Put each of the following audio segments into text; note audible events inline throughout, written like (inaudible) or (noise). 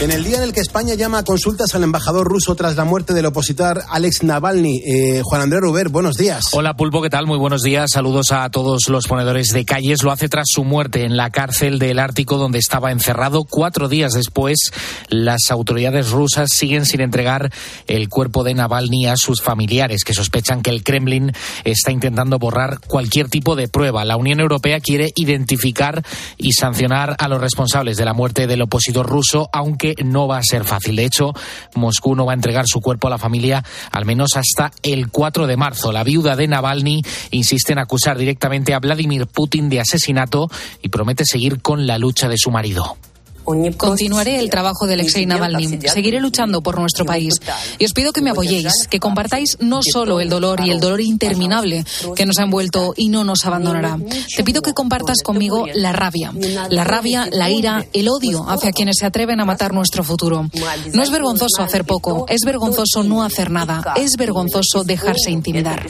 En el día en el que España llama a consultas al embajador ruso tras la muerte del opositor Alex Navalny, eh, Juan Andrés Ruber, buenos días. Hola Pulpo, ¿qué tal? Muy buenos días. Saludos a todos los ponedores de calles. Lo hace tras su muerte en la cárcel del Ártico donde estaba encerrado. Cuatro días después, las autoridades rusas siguen sin entregar el cuerpo de Navalny a sus familiares, que sospechan que el Kremlin está intentando borrar cualquier tipo de prueba. La Unión Europea quiere identificar y sancionar a los responsables de la muerte del opositor ruso, aunque no va a ser fácil. De hecho, Moscú no va a entregar su cuerpo a la familia al menos hasta el 4 de marzo. La viuda de Navalny insiste en acusar directamente a Vladimir Putin de asesinato y promete seguir con la lucha de su marido. Continuaré el trabajo de Alexei Navalny. Seguiré luchando por nuestro país. Y os pido que me apoyéis, que compartáis no solo el dolor y el dolor interminable que nos ha envuelto y no nos abandonará. Te pido que compartas conmigo la rabia. La rabia, la ira, el odio hacia quienes se atreven a matar nuestro futuro. No es vergonzoso hacer poco, es vergonzoso no hacer nada, es vergonzoso dejarse intimidar.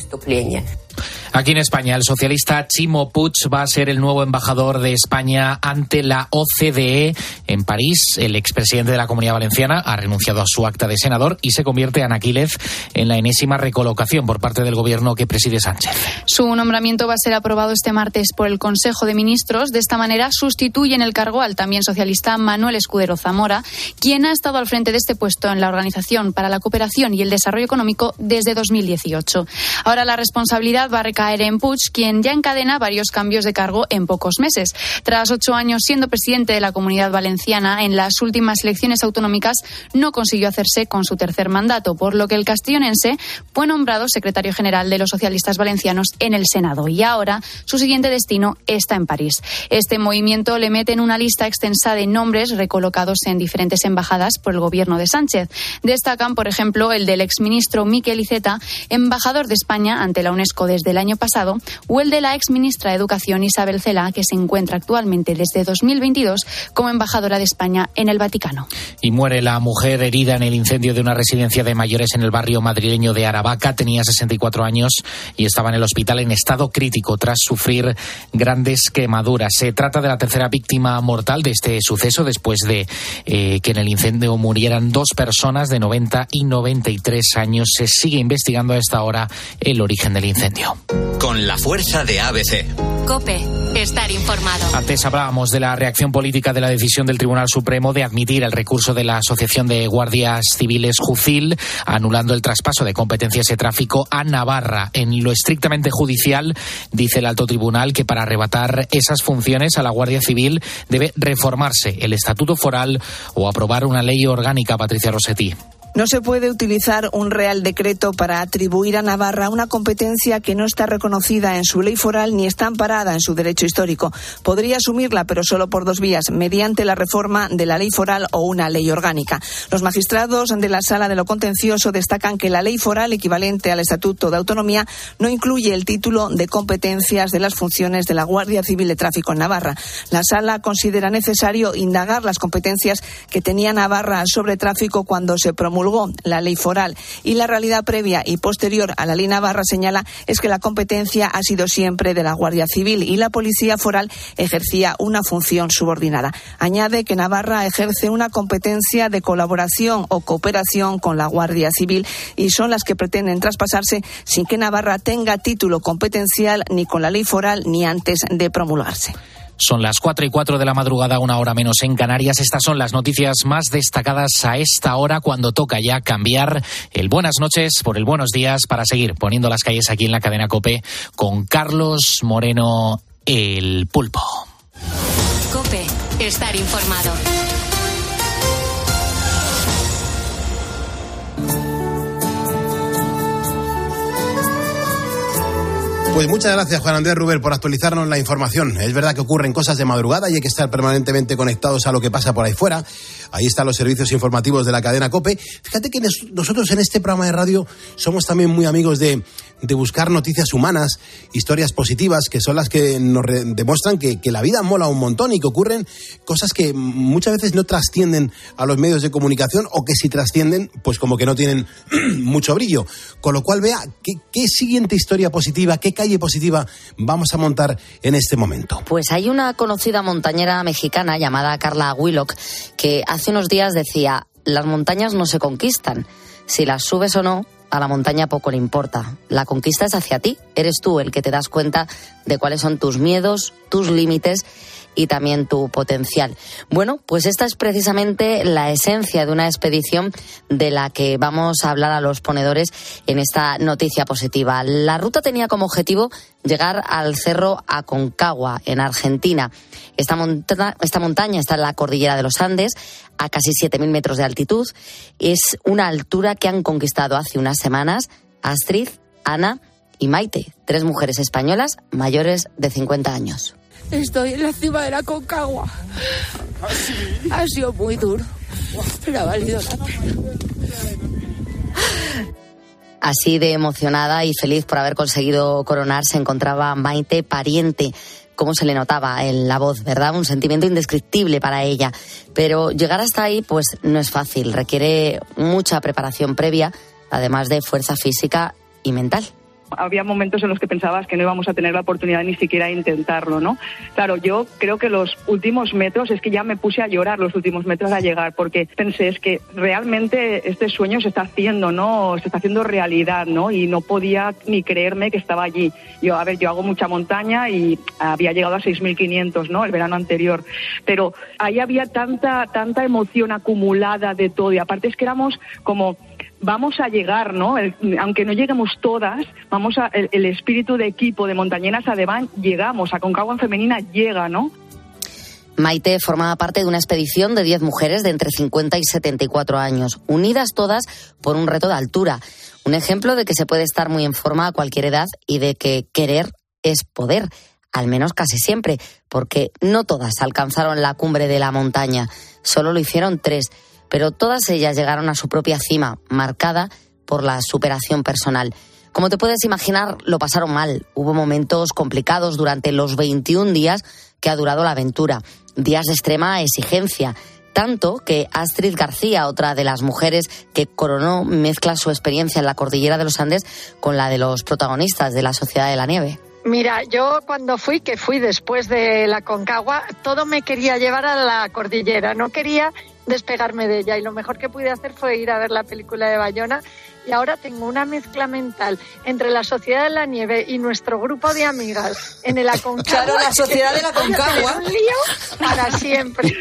Aquí en España, el socialista Chimo Puig va a ser el nuevo embajador de España ante la OCDE en París. El expresidente de la Comunidad Valenciana ha renunciado a su acta de senador y se convierte en Aquiles en la enésima recolocación por parte del gobierno que preside Sánchez. Su nombramiento va a ser aprobado este martes por el Consejo de Ministros. De esta manera sustituye en el cargo al también socialista Manuel Escudero Zamora, quien ha estado al frente de este puesto en la Organización para la Cooperación y el Desarrollo Económico desde 2018. Ahora la responsabilidad va a recaer en Puig, quien ya encadena varios cambios de cargo en pocos meses. Tras ocho años siendo presidente de la Comunidad Valenciana, en las últimas elecciones autonómicas no consiguió hacerse con su tercer mandato, por lo que el castellonense fue nombrado secretario general de los socialistas valencianos en el Senado y ahora su siguiente destino está en París. Este movimiento le mete en una lista extensa de nombres recolocados en diferentes embajadas por el gobierno de Sánchez. Destacan, por ejemplo, el del exministro Miquel Iceta, embajador de España ante la UNESCO desde el año pasado, o el de la ex ministra de Educación Isabel Cela, que se encuentra actualmente desde 2022 como embajadora de España en el Vaticano. Y muere la mujer herida en el incendio de una residencia de mayores en el barrio madrileño de Aravaca. Tenía 64 años y estaba en el hospital en estado crítico tras sufrir grandes quemaduras. Se trata de la tercera víctima mortal de este suceso después de eh, que en el incendio murieran dos personas de 90 y 93 años. Se sigue investigando a esta hora el origen del incendio con la fuerza de ABC. Cope, estar informado. Antes hablábamos de la reacción política de la decisión del Tribunal Supremo de admitir el recurso de la Asociación de Guardias Civiles Jucil, anulando el traspaso de competencias de tráfico a Navarra. En lo estrictamente judicial, dice el alto tribunal que para arrebatar esas funciones a la Guardia Civil debe reformarse el Estatuto Foral o aprobar una ley orgánica, Patricia Rossetti. No se puede utilizar un Real Decreto para atribuir a Navarra una competencia que no está reconocida en su ley foral ni está amparada en su derecho histórico. Podría asumirla, pero solo por dos vías, mediante la reforma de la ley foral o una ley orgánica. Los magistrados de la Sala de lo Contencioso destacan que la ley foral equivalente al Estatuto de Autonomía no incluye el título de competencias de las funciones de la Guardia Civil de Tráfico en Navarra. La Sala considera necesario indagar las competencias que tenía Navarra sobre tráfico cuando se promulgó la ley foral y la realidad previa y posterior a la ley Navarra señala es que la competencia ha sido siempre de la Guardia Civil y la Policía Foral ejercía una función subordinada. Añade que Navarra ejerce una competencia de colaboración o cooperación con la Guardia Civil y son las que pretenden traspasarse sin que Navarra tenga título competencial ni con la ley foral ni antes de promulgarse. Son las 4 y 4 de la madrugada, una hora menos en Canarias. Estas son las noticias más destacadas a esta hora cuando toca ya cambiar el buenas noches por el buenos días para seguir poniendo las calles aquí en la cadena Cope con Carlos Moreno, el pulpo. Cope, estar informado. Pues muchas gracias, Juan Andrés Ruber, por actualizarnos la información. Es verdad que ocurren cosas de madrugada y hay que estar permanentemente conectados a lo que pasa por ahí fuera. Ahí están los servicios informativos de la cadena COPE. Fíjate que nosotros en este programa de radio somos también muy amigos de, de buscar noticias humanas, historias positivas, que son las que nos demuestran que, que, la vida mola un montón y que ocurren cosas que muchas veces no trascienden a los medios de comunicación o que si trascienden, pues como que no tienen (clears throat) mucho brillo. Con lo cual, vea, ¿qué, qué siguiente historia positiva, qué calle positiva vamos a montar en este momento? Pues hay una conocida montañera mexicana llamada Carla Willock que hace unos días decía, las montañas no se conquistan, si las subes o no, a la montaña poco le importa. La conquista es hacia ti. Eres tú el que te das cuenta de cuáles son tus miedos, tus límites y también tu potencial. Bueno, pues esta es precisamente la esencia de una expedición de la que vamos a hablar a los ponedores en esta noticia positiva. La ruta tenía como objetivo llegar al cerro Aconcagua, en Argentina. Esta, montaña está en la cordillera de los Andes, a casi 7.000 metros de altitud. Es una altura que han conquistado hace unas semanas Astrid, Ana y Maite, tres mujeres españolas mayores de 50 años. Estoy en la cima de la Concagua. Ha sido muy duro, pero ha valido la pena. Así de emocionada y feliz por haber conseguido coronar se encontraba Maite Pariente. Cómo se le notaba en la voz, ¿verdad? Un sentimiento indescriptible para ella. Pero llegar hasta ahí, pues no es fácil. Requiere mucha preparación previa, además de fuerza física y mental había momentos en los que pensabas que no íbamos a tener la oportunidad ni siquiera de intentarlo, ¿no? Claro, yo creo que los últimos metros, es que ya me puse a llorar los últimos metros a llegar, porque pensé, es que realmente este sueño se está haciendo, ¿no? Se está haciendo realidad, ¿no? Y no podía ni creerme que estaba allí. Yo, a ver, yo hago mucha montaña y había llegado a 6.500, ¿no? El verano anterior. Pero ahí había tanta, tanta emoción acumulada de todo y aparte es que éramos como vamos a llegar, ¿no? aunque no lleguemos todas, vamos a, el, espíritu de equipo de Montañeras Ademán llegamos, a Concagua en Femenina llega, ¿no? Maite formaba parte de una expedición de 10 mujeres de entre 50 y 74 años, unidas todas por un reto de altura. Un ejemplo de que se puede estar muy en forma a cualquier edad y de que querer es poder, al menos casi siempre, porque no todas alcanzaron la cumbre de la montaña, solo lo hicieron tres pero todas ellas llegaron a su propia cima, marcada por la superación personal. Como te puedes imaginar, lo pasaron mal. Hubo momentos complicados durante los 21 días que ha durado la aventura, días de extrema exigencia, tanto que Astrid García, otra de las mujeres que coronó, mezcla su experiencia en la cordillera de los Andes con la de los protagonistas de la Sociedad de la Nieve. Mira, yo cuando fui, que fui después de la Concagua, todo me quería llevar a la cordillera. No quería despegarme de ella y lo mejor que pude hacer fue ir a ver la película de Bayona y ahora tengo una mezcla mental entre la Sociedad de la Nieve y nuestro grupo de amigas en el Aconcagua. Claro, la Sociedad de la (laughs) Concagua. Un lío para siempre.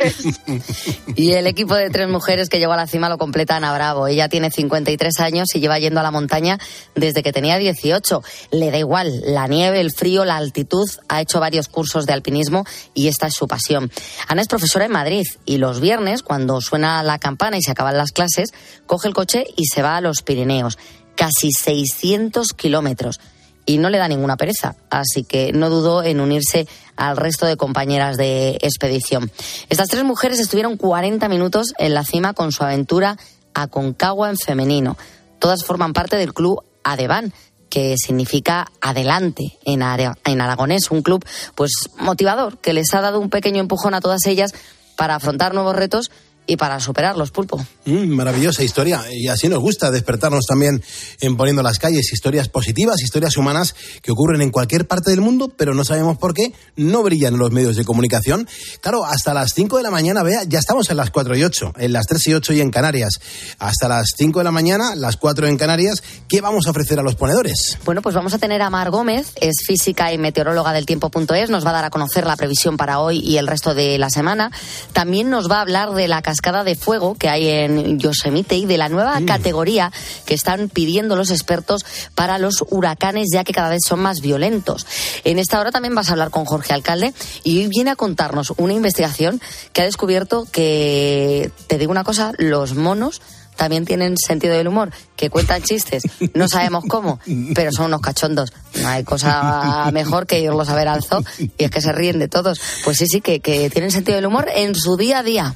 Y el equipo de tres mujeres que llegó a la cima lo completa Ana Bravo. Ella tiene 53 años y lleva yendo a la montaña desde que tenía 18. Le da igual la nieve, el frío, la altitud. Ha hecho varios cursos de alpinismo y esta es su pasión. Ana es profesora en Madrid y los viernes, cuando suena la campana y se acaban las clases, coge el coche y se va a los Pirineos casi 600 kilómetros. Y no le da ninguna pereza, así que no dudó en unirse al resto de compañeras de expedición. Estas tres mujeres estuvieron 40 minutos en la cima con su aventura a Concagua en femenino. Todas forman parte del club Adeban, que significa adelante en, en aragonés, un club pues motivador que les ha dado un pequeño empujón a todas ellas para afrontar nuevos retos y para superarlos, pulpo. Mm, maravillosa historia. Y así nos gusta despertarnos también en poniendo las calles historias positivas, historias humanas que ocurren en cualquier parte del mundo, pero no sabemos por qué no brillan en los medios de comunicación. Claro, hasta las 5 de la mañana, vea, ya estamos en las 4 y 8, en las 3 y 8 y en Canarias. Hasta las 5 de la mañana, las 4 en Canarias, ¿qué vamos a ofrecer a los ponedores? Bueno, pues vamos a tener a Mar Gómez, es física y meteoróloga del tiempo.es, nos va a dar a conocer la previsión para hoy y el resto de la semana. También nos va a hablar de la cascada de fuego que hay en Yosemite y de la nueva mm. categoría que están pidiendo los expertos para los huracanes, ya que cada vez son más violentos. En esta hora también vas a hablar con Jorge Alcalde y viene a contarnos una investigación que ha descubierto que, te digo una cosa, los monos también tienen sentido del humor, que cuentan chistes, no sabemos cómo, pero son unos cachondos. No hay cosa mejor que irlos a ver al zoo y es que se ríen de todos. Pues sí, sí, que, que tienen sentido del humor en su día a día.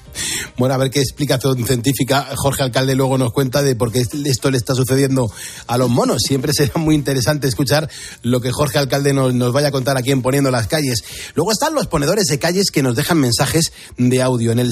Bueno, a ver qué explicación científica Jorge Alcalde luego nos cuenta de por qué esto le está sucediendo a los monos. Siempre será muy interesante escuchar lo que Jorge Alcalde nos, nos vaya a contar aquí en Poniendo las Calles. Luego están los ponedores de calles que nos dejan mensajes de audio en el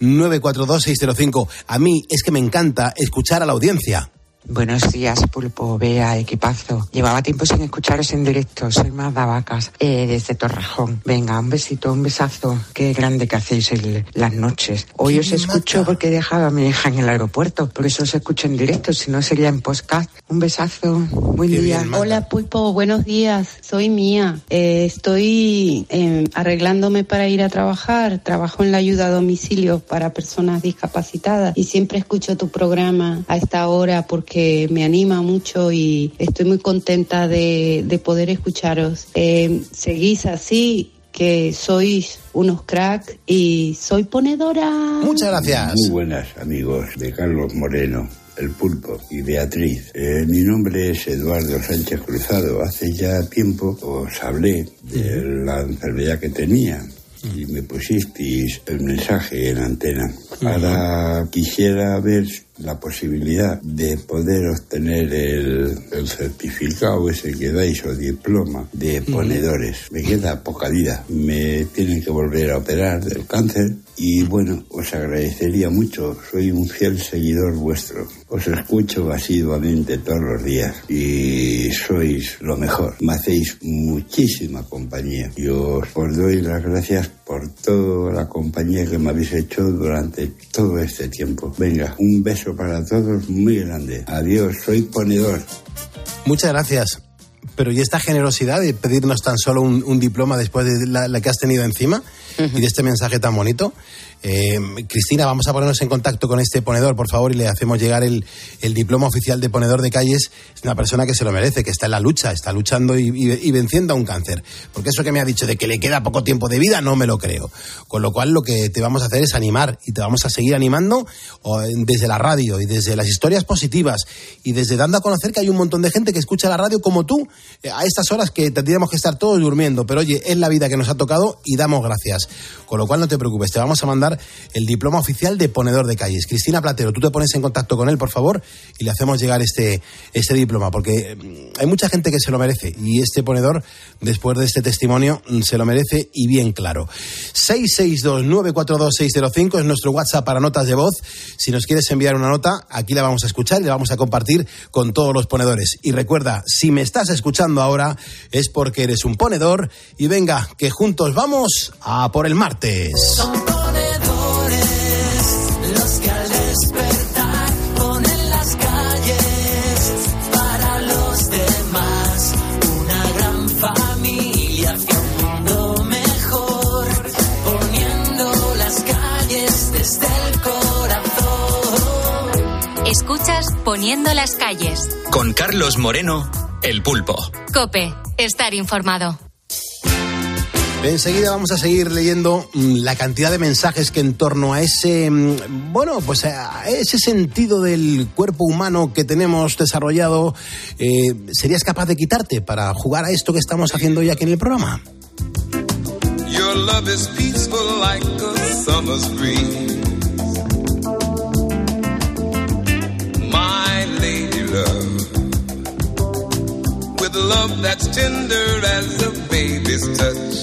662-942-605. A mí es que me encanta escuchar a la audiencia. Buenos días, Pulpo, Bea, equipazo. Llevaba tiempo sin escucharos en directo. Soy más Vacas, eh, desde Torrejón. Venga, un besito, un besazo. Qué grande que hacéis el- las noches. Hoy os escucho porque he dejado a mi hija en el aeropuerto. Por eso os escucho en directo, si no sería en podcast. Un besazo, buen día. Hola Pulpo, buenos días. Soy Mía. Eh, estoy eh, arreglándome para ir a trabajar. Trabajo en la ayuda a domicilio para personas discapacitadas y siempre escucho tu programa a esta hora porque me anima mucho y estoy muy contenta de, de poder escucharos. Eh, seguís así que sois unos crack y soy ponedora. Muchas gracias. Muy buenas amigos de Carlos Moreno, el pulpo y Beatriz. Eh, mi nombre es Eduardo Sánchez Cruzado. Hace ya tiempo os hablé de la enfermedad que tenía y me pusisteis el mensaje en antena. Ahora quisiera ver la posibilidad de poder obtener el, el certificado ese que dais o diploma de ponedores. Me queda poca vida. Me tienen que volver a operar del cáncer y bueno, os agradecería mucho. Soy un fiel seguidor vuestro. Os escucho asiduamente todos los días y sois lo mejor. Me hacéis muchísima compañía y os, os doy las gracias por toda la compañía que me habéis hecho durante todo este tiempo. Venga, un beso para todos muy grande. Adiós, soy ponedor. Muchas gracias. Pero ¿y esta generosidad de pedirnos tan solo un, un diploma después de la, la que has tenido encima y de este mensaje tan bonito? Eh, Cristina, vamos a ponernos en contacto con este ponedor, por favor, y le hacemos llegar el, el diploma oficial de ponedor de calles. Es una persona que se lo merece, que está en la lucha, está luchando y, y- y venciendo a un cáncer. Porque eso que me ha dicho de que le queda poco tiempo de vida, no me lo creo. Con lo cual, lo que te vamos a hacer es animar y te vamos a seguir animando desde la radio y desde las historias positivas y desde dando a conocer que hay un montón de gente que escucha la radio como tú eh, a estas horas que tendríamos que estar todos durmiendo. Pero oye, es la vida que nos ha tocado y damos gracias. Con lo cual, no te preocupes, te vamos a mandar el diploma oficial de ponedor de calles. Cristina Platero, tú te pones en contacto con él, por favor, y le hacemos llegar este, este diploma, porque mm, hay mucha gente que se lo merece y este ponedor, después de este testimonio, mm, se lo merece y bien claro. 662-942-605 es nuestro WhatsApp para notas de voz. Si nos quieres enviar una nota, aquí la vamos a escuchar y la vamos a compartir con todos los ponedores. Y recuerda, si me estás escuchando ahora, es porque eres un ponedor y venga, que juntos vamos a por el martes. Poniendo las calles. Con Carlos Moreno, el pulpo. Cope, estar informado. Enseguida vamos a seguir leyendo mm, la cantidad de mensajes que en torno a ese, mm, bueno, pues a ese sentido del cuerpo humano que tenemos desarrollado, eh, ¿serías capaz de quitarte para jugar a esto que estamos haciendo hoy aquí en el programa? Your love is peaceful like a summer's breeze. Love that's tender as a baby's touch.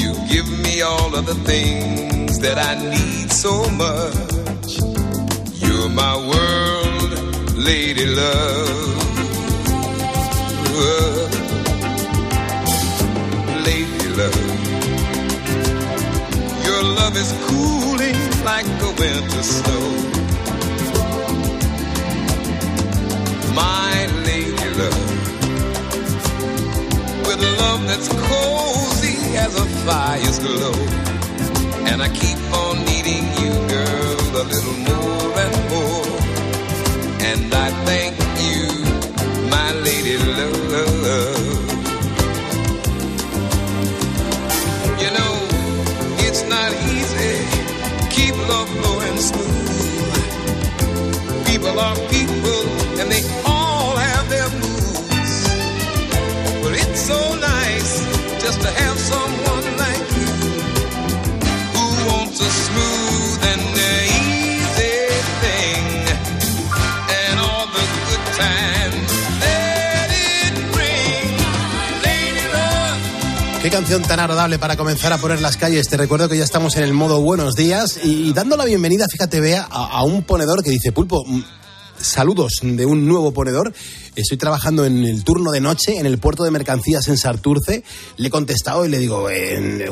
You give me all of the things that I need so much. You're my world, lady love. Lady love. Your love is cooling like a winter snow. My with love that's cozy as a fire's glow. And I keep on needing you, girl, a little more and more. And I thank you, my lady love. You know, it's not easy. Keep love flowing smooth. People are people, and they Qué canción tan agradable para comenzar a poner las calles. Te recuerdo que ya estamos en el modo buenos días y, dando la bienvenida, fíjate, vea a un ponedor que dice, Pulpo, mm, saludos de un nuevo ponedor. Estoy trabajando en el turno de noche en el puerto de mercancías en Sarturce. Le he contestado y le digo,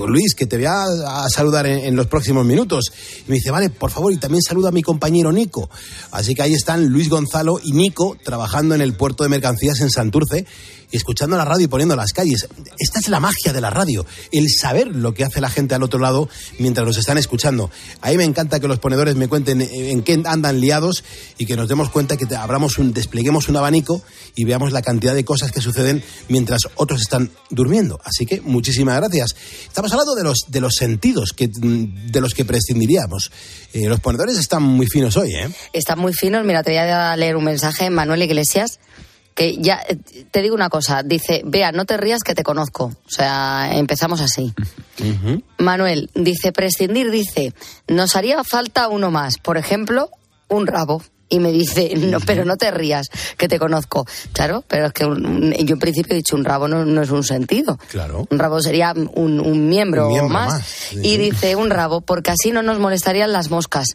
Luis, que te voy a, saludar en, en los próximos minutos. Y me dice, vale, por favor, y también saluda a mi compañero Nico. Así que ahí están Luis Gonzalo y Nico trabajando en el puerto de mercancías en Santurce escuchando la radio y poniendo las calles. Esta es la magia de la radio, el saber lo que hace la gente al otro lado mientras los están escuchando. A mí me encanta que los ponedores me cuenten en qué andan liados y que nos demos cuenta que abramos un, despleguemos un abanico y veamos la cantidad de cosas que suceden mientras otros están durmiendo. Así que muchísimas gracias. Estamos hablando de los, de los sentidos que, de los que prescindiríamos. Eh, los ponedores están muy finos hoy, ¿eh? Están muy finos. Mira, te voy a leer un mensaje, Manuel Iglesias, que ya eh, te digo una cosa. Dice, vea, no te rías que te conozco. O sea, empezamos así. Manuel dice, prescindir, dice, nos haría falta uno más. Por ejemplo, un rabo. Y me dice, no, pero no te rías, que te conozco. Claro, pero es que un- yo en principio he dicho un rabo no, no es un sentido. Claro. Un rabo sería un, un miembro, más. más, sí, Y dice un rabo, porque así no nos molestarían las moscas.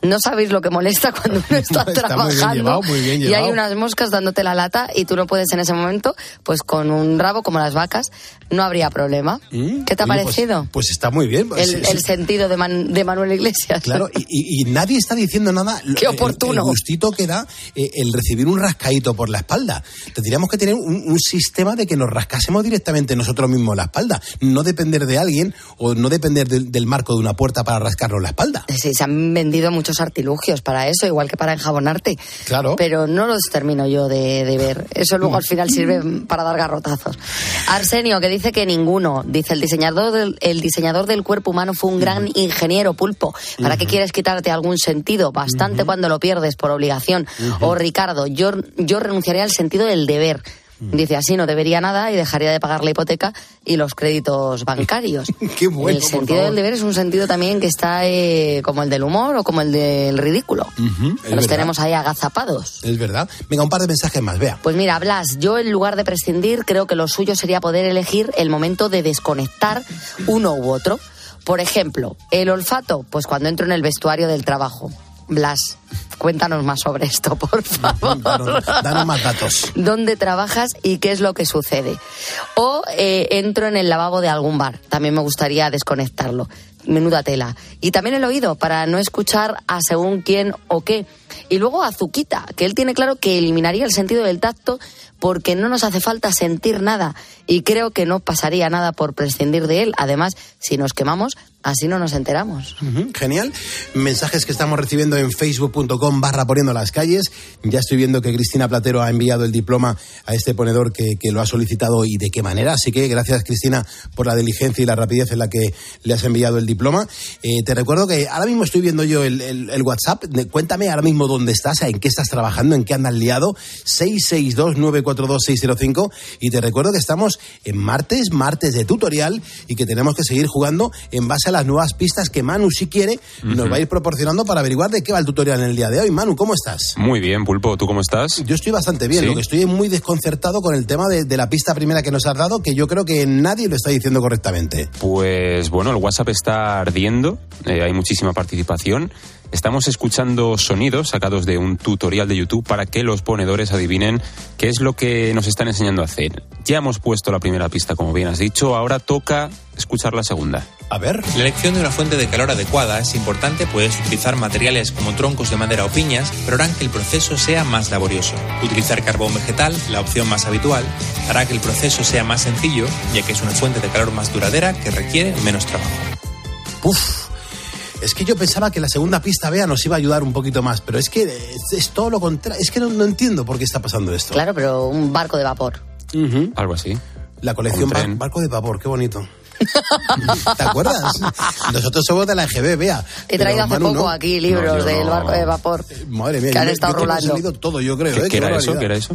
No sabéis lo que molesta cuando uno (laughs) está, Está muy bien trabajando llevado, muy bien y hay unas moscas dándote la lata y tú no puedes en ese momento, pues con un rabo como las vacas, no habría problema. ¿Qué te ha Mm, Oye, pues- parecido? Pues, está muy bien. el, Sí, el sentido de, Man- de Manuel Iglesias. Claro, y, y- y nadie está diciendo nada. Qué El- oportuno. El, gustito que da eh, el recibir un rascaíto por la espalda. Tendríamos que tener un, un sistema de que nos rascásemos directamente nosotros mismos la espalda. No depender de alguien o no depender del, del marco de una puerta para rascarnos la espalda. Sí, se han vendido muchos artilugios para eso, igual que para enjabonarte. Claro. Pero no los termino yo de, de ver. Eso luego al final sirve para dar garrotazos. Arsenio, que dice que ninguno. Dice, el diseñador del, el diseñador del cuerpo humano fue un gran ingeniero pulpo. ¿Para qué quieres quitarte algún sentido? Bastante cuando lo pierdes por obligación. O Ricardo, yo, yo renunciaría al sentido del deber. Dice, así no debería nada y dejaría de pagar la hipoteca y los créditos bancarios. (laughs) Qué bueno, el sentido del deber es un sentido también que está eh, como el del humor o como el del ridículo. Los verdad. tenemos ahí agazapados. Es verdad. Venga, un par de mensajes más, vea. Pues mira, Blas, yo en lugar de prescindir, creo que lo suyo sería poder elegir el momento de desconectar uno u otro. Por ejemplo, el olfato, pues cuando entro en el vestuario del trabajo. Blas, cuéntanos más sobre esto, por favor. Danos, danos más datos. ¿Dónde trabajas y qué es lo que sucede? O eh, entro en el lavabo de algún bar. También me gustaría desconectarlo. Menuda tela. Y también el oído, para no escuchar a según quién o qué. Y luego Azuquita, que él tiene claro que eliminaría el sentido del tacto porque no nos hace falta sentir nada. Y creo que no pasaría nada por prescindir de él. Además, si nos quemamos, así no nos enteramos. Ujú, Genial. Mensajes que estamos recibiendo en facebook.com barra poniendo las calles. Ya estoy viendo que Cristina Platero ha enviado el diploma a este ponedor que, que lo ha solicitado y de qué manera. Así que gracias Cristina por la diligencia y la rapidez en la que le has enviado el diploma. Eh, te recuerdo que ahora mismo estoy viendo yo el, el- el WhatsApp. Cuéntame ahora mismo dónde estás, en qué estás trabajando, en qué andas liado. 662-942-605. Y te recuerdo que estamos en martes, martes de tutorial y que tenemos que seguir jugando en base a las nuevas pistas que Manu, si quiere, nos va a ir proporcionando para averiguar de qué va el tutorial en el día de hoy. Manu, ¿cómo estás? Muy bien, Pulpo, ¿tú cómo estás? Yo estoy bastante bien, ¿Sí? lo que estoy muy desconcertado con el tema de, de la pista primera que nos has dado, que yo creo que nadie lo está diciendo correctamente. Pues bueno, el WhatsApp está ardiendo, eh, hay muchísima participación. Estamos escuchando sonidos sacados de un tutorial de YouTube para que los ponedores adivinen qué es lo que nos están enseñando a hacer. Ya hemos puesto la primera pista, como bien has dicho, ahora toca escuchar la segunda. A ver. La elección de una fuente de calor adecuada es importante, puedes utilizar materiales como troncos de madera o piñas, pero harán que el proceso sea más laborioso. Utilizar carbón vegetal, la opción más habitual, hará que el proceso sea más sencillo, ya que es una fuente de calor más duradera que requiere menos trabajo. Uf, es que yo pensaba que la segunda pista, vea, nos iba a ayudar un poquito más, pero es que es, es todo lo contrario. Es que no, no entiendo por qué está pasando esto. Claro, pero un barco de vapor. Algo así. La colección bar-. Barco de Vapor, qué bonito. ¿Te acuerdas? Nosotros somos de la EGB, vea. He pero traído hace Manu poco no. aquí libros No, yo del no. barco de vapor. Madre mía, que han estado rolando. leído todo, yo creo. ¿Qué, ¿eh? qué era eso? ¿Qué era eso?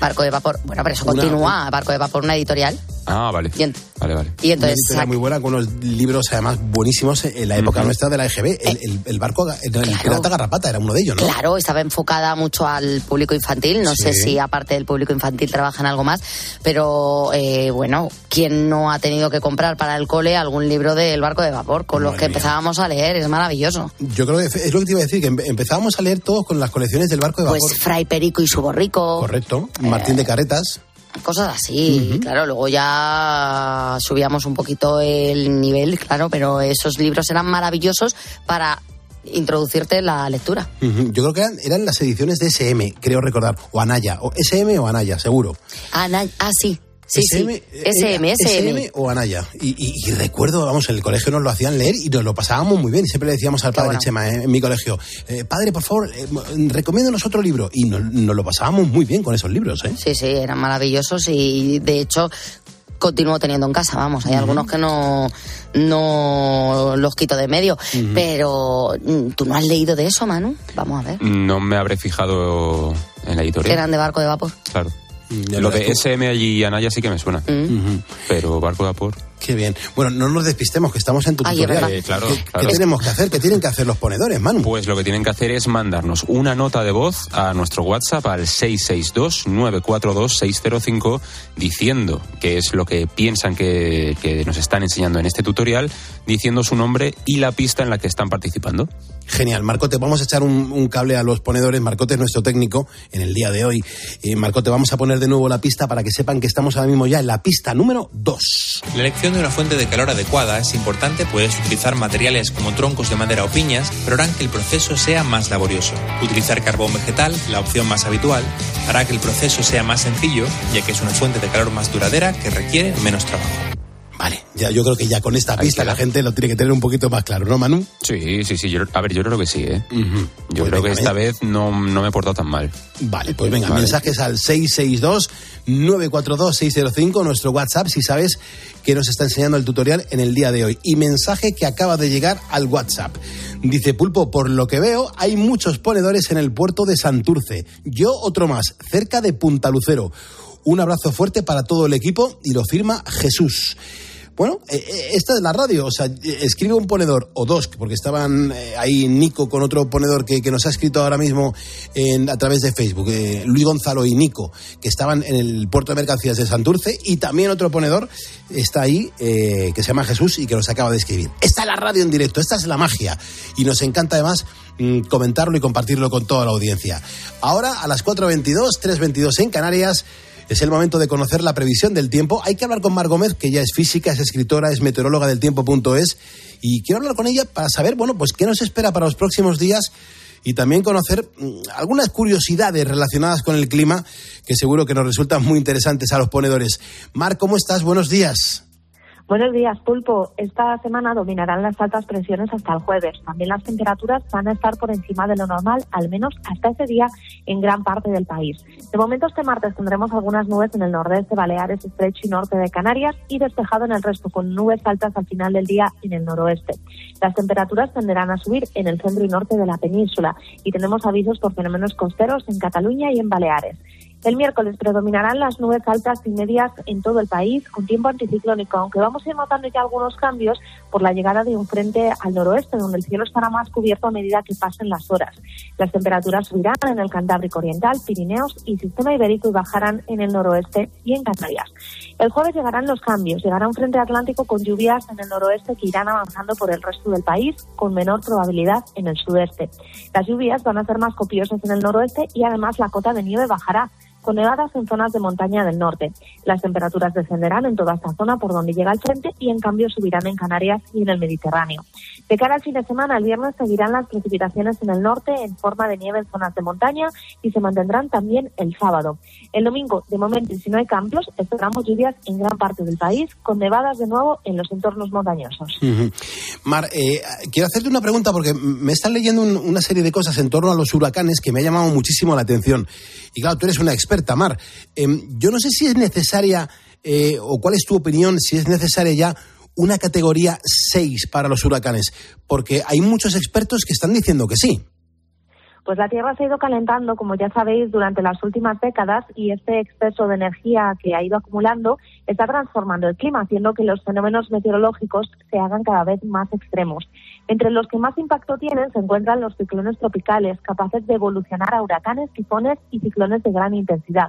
Barco de vapor. Bueno, pero eso Una- continúa. Barco de vapor, una editorial. Ah, vale. Y, Vale, vale. y entonces. Muy buena con unos libros además buenísimos en la época nuestra de la EGB. El, el- el barco, el, el pirata garrapata era uno de ellos, ¿no? Claro, estaba enfocada mucho al público infantil. No sé Sí. si aparte del público infantil trabajan algo más, pero eh, bueno, ¿quién no ha tenido que comprar para el cole algún libro del barco de vapor con los que empezábamos a leer? Es maravilloso. Yo creo que es lo que te iba a decir, que empe- empezábamos a leer todos con las colecciones del barco de vapor. Pues Fray Perico y su borrico. Correcto. Martín de Carretas. Cosas así, claro, luego ya subíamos un poquito el nivel, claro, pero esos libros eran maravillosos para introducirte la lectura. Yo creo que eran, eran las ediciones de SM, creo recordar. O Anaya. O SM o Anaya, seguro. Ana- ah, sí, sí, SM, sí. SM, SM. SM o Anaya. Y, y- y recuerdo, vamos, en el colegio nos lo hacían leer y nos lo pasábamos muy bien. Y siempre le decíamos al padre bueno. Chema, eh, en mi colegio, eh, padre, por favor, eh, recomiéndanos otro libro. Y nos, nos lo pasábamos muy bien con esos libros, ¿eh? Sí, sí, eran maravillosos y de hecho continúo teniendo en casa, vamos, hay algunos que no, no los quito de medio, pero mm, tú no has leído de eso, Manu, vamos a ver, No me habré fijado en la editorial. eran de barco de vapor. Claro. Ya Lo de tú. SM y Anaya sí que me suena. Mm. Pero Barco de Vapor. Qué bien. Bueno, no nos despistemos, que estamos en tu Ay, tutorial. Eh, claro, ¿Qué, claro. qué tenemos que hacer? ¿Qué tienen que hacer los ponedores, Manu? Pues lo que tienen que hacer es mandarnos una nota de voz a nuestro WhatsApp al 662-942-605 diciendo qué es lo que piensan que, que nos están enseñando en este tutorial, diciendo su nombre y la pista en la que están participando. Genial, Marcote, vamos a echar un, cable a los ponedores. Marcote es nuestro técnico en el día de hoy. Eh, Marcote, vamos a poner de nuevo la pista para que sepan que estamos ahora mismo ya en la pista número 2. La elección de una fuente de calor adecuada es importante, puedes utilizar materiales como troncos de madera o piñas, pero harán que el proceso sea más laborioso. Utilizar carbón vegetal, la opción más habitual, hará que el proceso sea más sencillo, ya que es una fuente de calor más duradera que requiere menos trabajo. Vale, ya, yo creo que ya con esta pista la gente lo tiene que tener un poquito más claro, ¿no, Manu? Sí, sí, sí. yo- a ver, yo creo que sí, ¿eh? Yo Pues creo que esta venga. vez no, no me he portado tan mal. Vale, pues venga, Vale. mensajes al 662-942-605, nuestro WhatsApp, si sabes que nos está enseñando el tutorial en el día de hoy. Y mensaje que acaba de llegar al WhatsApp. Dice Pulpo, por lo que veo, hay muchos ponedores en el puerto de Santurce. Yo otro más, cerca de Punta Lucero. Un abrazo fuerte para todo el equipo y lo firma Jesús. Bueno, eh, eh, esta es la radio, o sea, escribe un ponedor o dos, porque estaban eh, ahí Nico con otro ponedor que, que nos ha escrito ahora mismo en- a través de Facebook, Luis Gonzalo y Nico, que estaban en el puerto de mercancías de Santurce, y también otro ponedor está ahí, eh, que se llama Jesús y que nos acaba de escribir. Esta es la radio en directo, esta es la magia, y nos encanta además mm, comentarlo y compartirlo con toda la audiencia. Ahora, a las 4.22, 3.22 en Canarias, es el momento de conocer la previsión del tiempo. Hay que hablar con Mar Gómez, que ya es física, es escritora, es meteoróloga del tiempo.es. Y quiero hablar con ella para saber, bueno, pues qué nos espera para los próximos días y también conocer mm, algunas curiosidades relacionadas con el clima que seguro que nos resultan muy interesantes a los ponedores. Mar, ¿cómo estás? Buenos días. Buenos días, Pulpo. Esta semana dominarán las altas presiones hasta el jueves. También las temperaturas van a estar por encima de lo normal, al menos hasta ese día, en gran parte del país. De momento, este martes tendremos algunas nubes en el nordeste, Baleares, Estrecho y norte de Canarias y despejado en el resto, con nubes altas al final del día en el noroeste. Las temperaturas tenderán a subir en el centro y norte de la península y tenemos avisos por fenómenos costeros en Cataluña y en Baleares. El miércoles predominarán las nubes altas y medias en todo el país con tiempo anticiclónico, aunque vamos a ir notando ya algunos cambios por la llegada de un frente al noroeste, donde el cielo estará más cubierto a medida que pasen las horas. Las temperaturas subirán en el Cantábrico Oriental, Pirineos y Sistema Ibérico y bajarán en el noroeste y en Canarias. El jueves llegarán los cambios. Llegará un frente atlántico con lluvias en el noroeste que irán avanzando por el resto del país con menor probabilidad en el sudeste. Las lluvias van a ser más copiosas en el noroeste y además la cota de nieve bajará con nevadas en zonas de montaña del norte. Las temperaturas descenderán en toda esta zona por donde llega el frente y en cambio subirán en Canarias y en el Mediterráneo. De cara al fin de semana, el viernes seguirán las precipitaciones en el norte en forma de nieve en zonas de montaña y se mantendrán también el sábado. El domingo, de momento, si no hay cambios, esperamos lluvias en gran parte del país, con nevadas de nuevo en los entornos montañosos. Mar, eh, quiero hacerte una pregunta porque me están leyendo un- una serie de cosas en torno a los huracanes que me ha llamado muchísimo la atención. Y claro, tú eres una experta, Em, yo no sé si es necesaria, eh, o cuál es tu opinión, si es necesaria ya una categoría 6 para los huracanes, porque hay muchos expertos que están diciendo que sí. Pues la Tierra se ha ido calentando, como ya sabéis, durante las últimas décadas y este exceso de energía que ha ido acumulando está transformando el clima, haciendo que los fenómenos meteorológicos se hagan cada vez más extremos. Entre los que más impacto tienen se encuentran los ciclones tropicales, capaces de evolucionar a huracanes, tifones y ciclones de gran intensidad.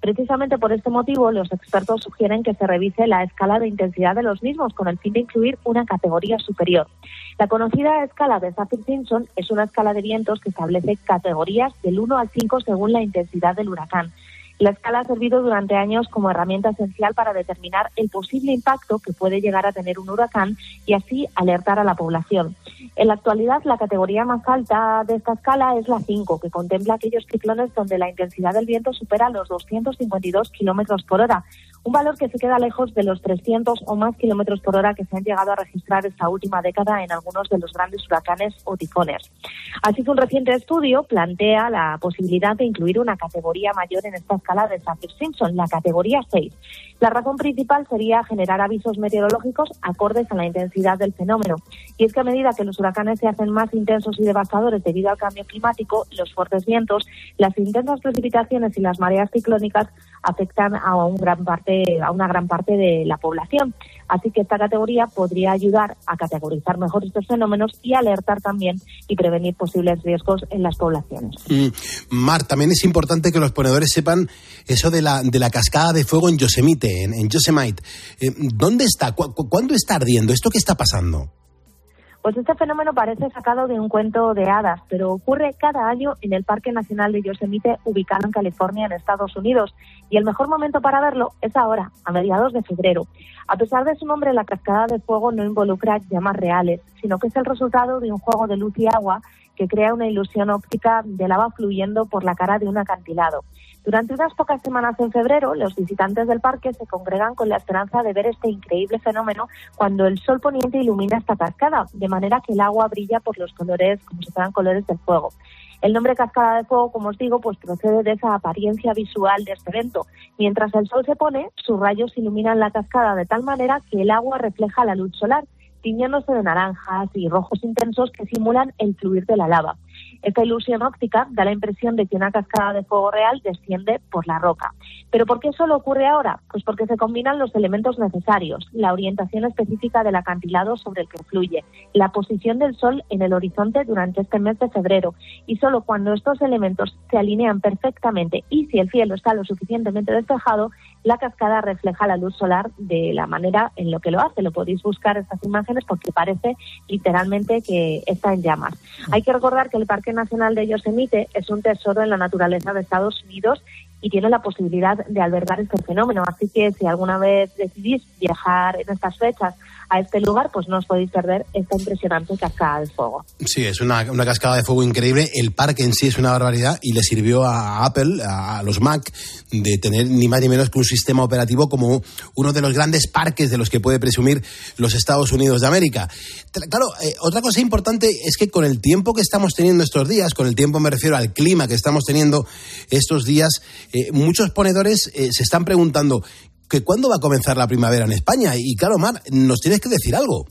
Precisamente por este motivo, los expertos sugieren que se revise la escala de intensidad de los mismos con el fin de incluir una categoría superior. La conocida escala de Saffir-Simpson es una escala de vientos que establece categorías del 1 al 5 según la intensidad del huracán. La escala ha servido durante años como herramienta esencial para determinar el posible impacto que puede llegar a tener un huracán y así alertar a la población. En la actualidad, la categoría más alta de esta escala es la 5, que contempla aquellos ciclones donde la intensidad del viento supera los 252 kilómetros por hora, un valor que se queda lejos de los 300 o más kilómetros por hora que se han llegado a registrar esta última década en algunos de los grandes huracanes o tifones. Así que un reciente estudio plantea la posibilidad de incluir una categoría mayor en esta escala de Saffir-Simpson, la categoría 6. La razón principal sería generar avisos meteorológicos acordes a la intensidad del fenómeno. Y es que a medida que los huracanes se hacen más intensos y devastadores debido al cambio climático, los fuertes vientos, las intensas precipitaciones y las mareas ciclónicas afectan a, un gran parte, a una gran parte de la población. Así que esta categoría podría ayudar a categorizar mejor estos fenómenos y alertar también y prevenir posibles riesgos en las poblaciones. Mm, Mar, también es importante que los ponedores sepan eso de la, de la cascada de fuego en Yosemite, en, Yosemite. Eh, ¿Dónde está? ¿Cu- cu- ¿Cuándo está ardiendo? ¿Esto qué está pasando? Pues este fenómeno parece sacado de un cuento de hadas, pero ocurre cada año en el Parque Nacional de Yosemite, ubicado en California, en Estados Unidos. Y el mejor momento para verlo es ahora, a mediados de febrero. A pesar de su nombre, la cascada de fuego no involucra llamas reales, sino que es el resultado de un juego de luz y agua que crea una ilusión óptica de lava fluyendo por la cara de un acantilado. Durante unas pocas semanas en febrero, los visitantes del parque se congregan con la esperanza de ver este increíble fenómeno cuando el sol poniente ilumina esta cascada, de manera que el agua brilla por los colores, como si fueran colores del fuego. El nombre cascada de fuego, como os digo, pues procede de esa apariencia visual de este evento. Mientras el sol se pone, sus rayos iluminan la cascada de tal manera que el agua refleja la luz solar, tiñéndose de naranjas y rojos intensos que simulan el fluir de la lava. Esta ilusión óptica da la impresión de que una cascada de fuego real desciende por la roca. ¿Pero por qué solo ocurre ahora? Pues porque se combinan los elementos necesarios, la orientación específica del acantilado sobre el que fluye, la posición del sol en el horizonte durante este mes de febrero, y solo cuando estos elementos se alinean perfectamente y si el cielo está lo suficientemente despejado, la cascada refleja la luz solar de la manera en lo que lo hace. Lo podéis buscar estas imágenes porque parece literalmente que está en llamas. Hay que recordar que el Parque Nacional de Yosemite es un tesoro en la naturaleza de Estados Unidos y tiene la posibilidad de albergar este fenómeno. Así que si alguna vez decidís viajar en estas fechas a este lugar, pues no os podéis perder esta impresionante cascada de fuego. Sí, es una, una cascada de fuego increíble. El parque en sí es una barbaridad y le sirvió a Apple, a los Mac, de tener ni más ni menos que un sistema operativo como uno de los grandes parques de los que puede presumir los Estados Unidos de América. Claro, eh, otra cosa importante es que con el tiempo que estamos teniendo estos días, con el tiempo me refiero al clima que estamos teniendo estos días, eh, muchos ponedores eh, se están preguntando que cuándo va a comenzar la primavera en España. Y claro, Mar, nos tienes que decir algo.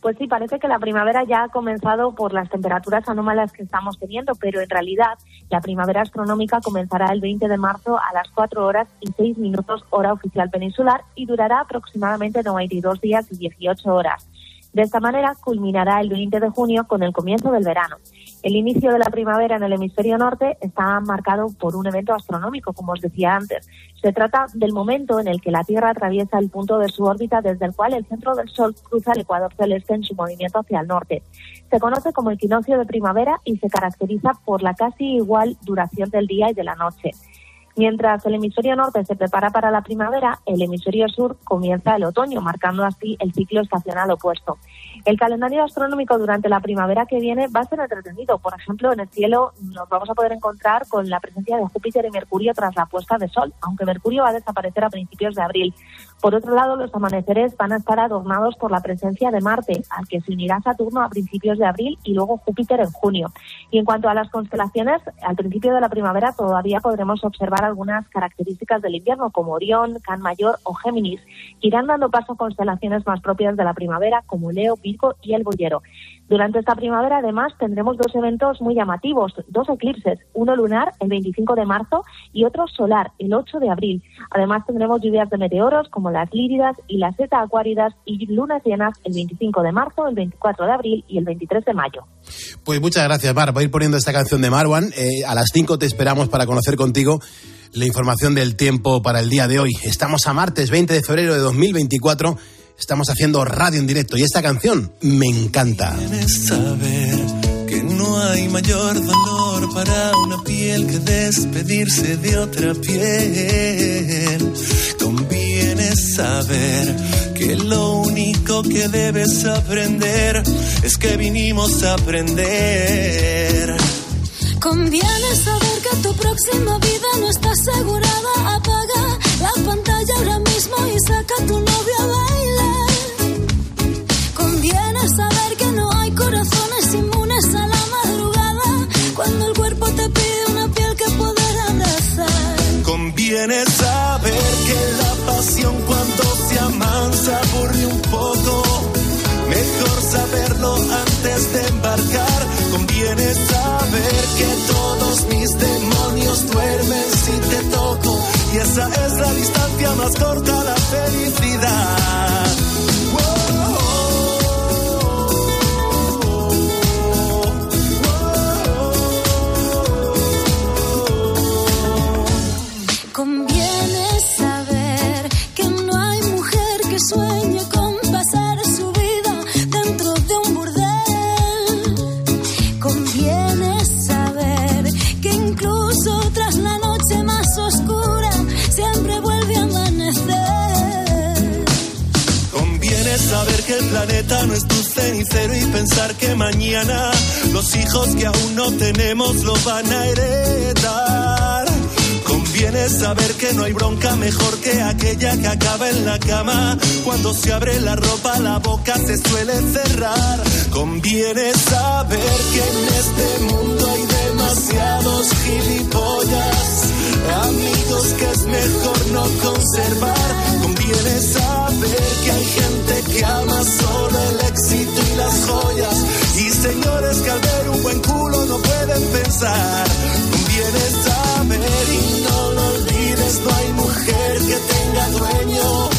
Pues sí, parece que la primavera ya ha comenzado por las temperaturas anómalas que estamos teniendo, pero en realidad la primavera astronómica comenzará el 20 de marzo a las 4 horas y 6 minutos hora oficial peninsular y durará aproximadamente 92 días y 18 horas. De esta manera culminará el 20 de junio con el comienzo del verano. El inicio de la primavera en el hemisferio norte está marcado por un evento astronómico, como os decía antes. Se trata del momento en el que la Tierra atraviesa el punto de su órbita desde el cual el centro del Sol cruza el ecuador celeste en su movimiento hacia el norte. Se conoce como equinoccio de primavera y se caracteriza por la casi igual duración del día y de la noche. Mientras el hemisferio norte se prepara para la primavera, el hemisferio sur comienza el otoño, marcando así el ciclo estacional opuesto. El calendario astronómico durante la primavera que viene va a ser entretenido. Por ejemplo, en el cielo nos vamos a poder encontrar con la presencia de Júpiter y Mercurio tras la puesta de sol, aunque Mercurio va a desaparecer a principios de abril. Por otro lado, los amaneceres van a estar adornados por la presencia de Marte, al que se unirá Saturno a principios de abril y luego Júpiter en junio. Y en cuanto a las constelaciones, al principio de la primavera todavía podremos observar algunas características del invierno, como Orión, Can Mayor o Géminis, que irán dando paso a constelaciones más propias de la primavera, como Leo, Virgo y el Boyero. Durante esta primavera, además, tendremos dos eventos muy llamativos, dos eclipses, uno lunar el 25 de marzo y otro solar el 8 de abril. Además, tendremos lluvias de meteoros como las líridas y las zeta acuáridas y lunas llenas el 25 de marzo, el 24 de abril y el 23 de mayo. Pues muchas gracias, Mar. Voy a ir poniendo esta canción de Marwan. Eh, a las 5 te esperamos para conocer contigo la información del tiempo para el día de hoy. Estamos a martes 20 de febrero de 2024. Estamos haciendo radio en directo y esta canción me encanta. saber que no hay mayor dolor para una piel que despedirse de otra piel. Conviene saber que lo único que debes aprender es que vinimos a aprender. Conviene saber que tu próxima vida no está asegurada. Pantalla ahora mismo y saca a tu novio a bailar. Conviene saber que no hay corazones inmunes a la madrugada. Cuando el cuerpo te pide una piel que poder abrazar. Conviene saber que la pasión cuando se amansa aburre un poco. Mejor saberlo antes de embarcar. Conviene saber que todos mis demonios duermen si te toco. Y esa es la distancia más corta a la felicidad. Planeta no es tu cenicero y pensar que mañana los hijos que aún no tenemos lo van a heredar. Conviene saber que no hay bronca mejor que aquella que acaba en la cama. Cuando se abre la ropa la boca se suele cerrar. Conviene saber que en este mundo hay demasiados gilipollas. Amigos que es mejor no conservar. Conviene saber que hay gente que ama solo el éxito y las joyas. Y señores que al ver un buen culo no pueden pensar. Conviene saber y no lo olvides, no hay mujer que tenga dueño.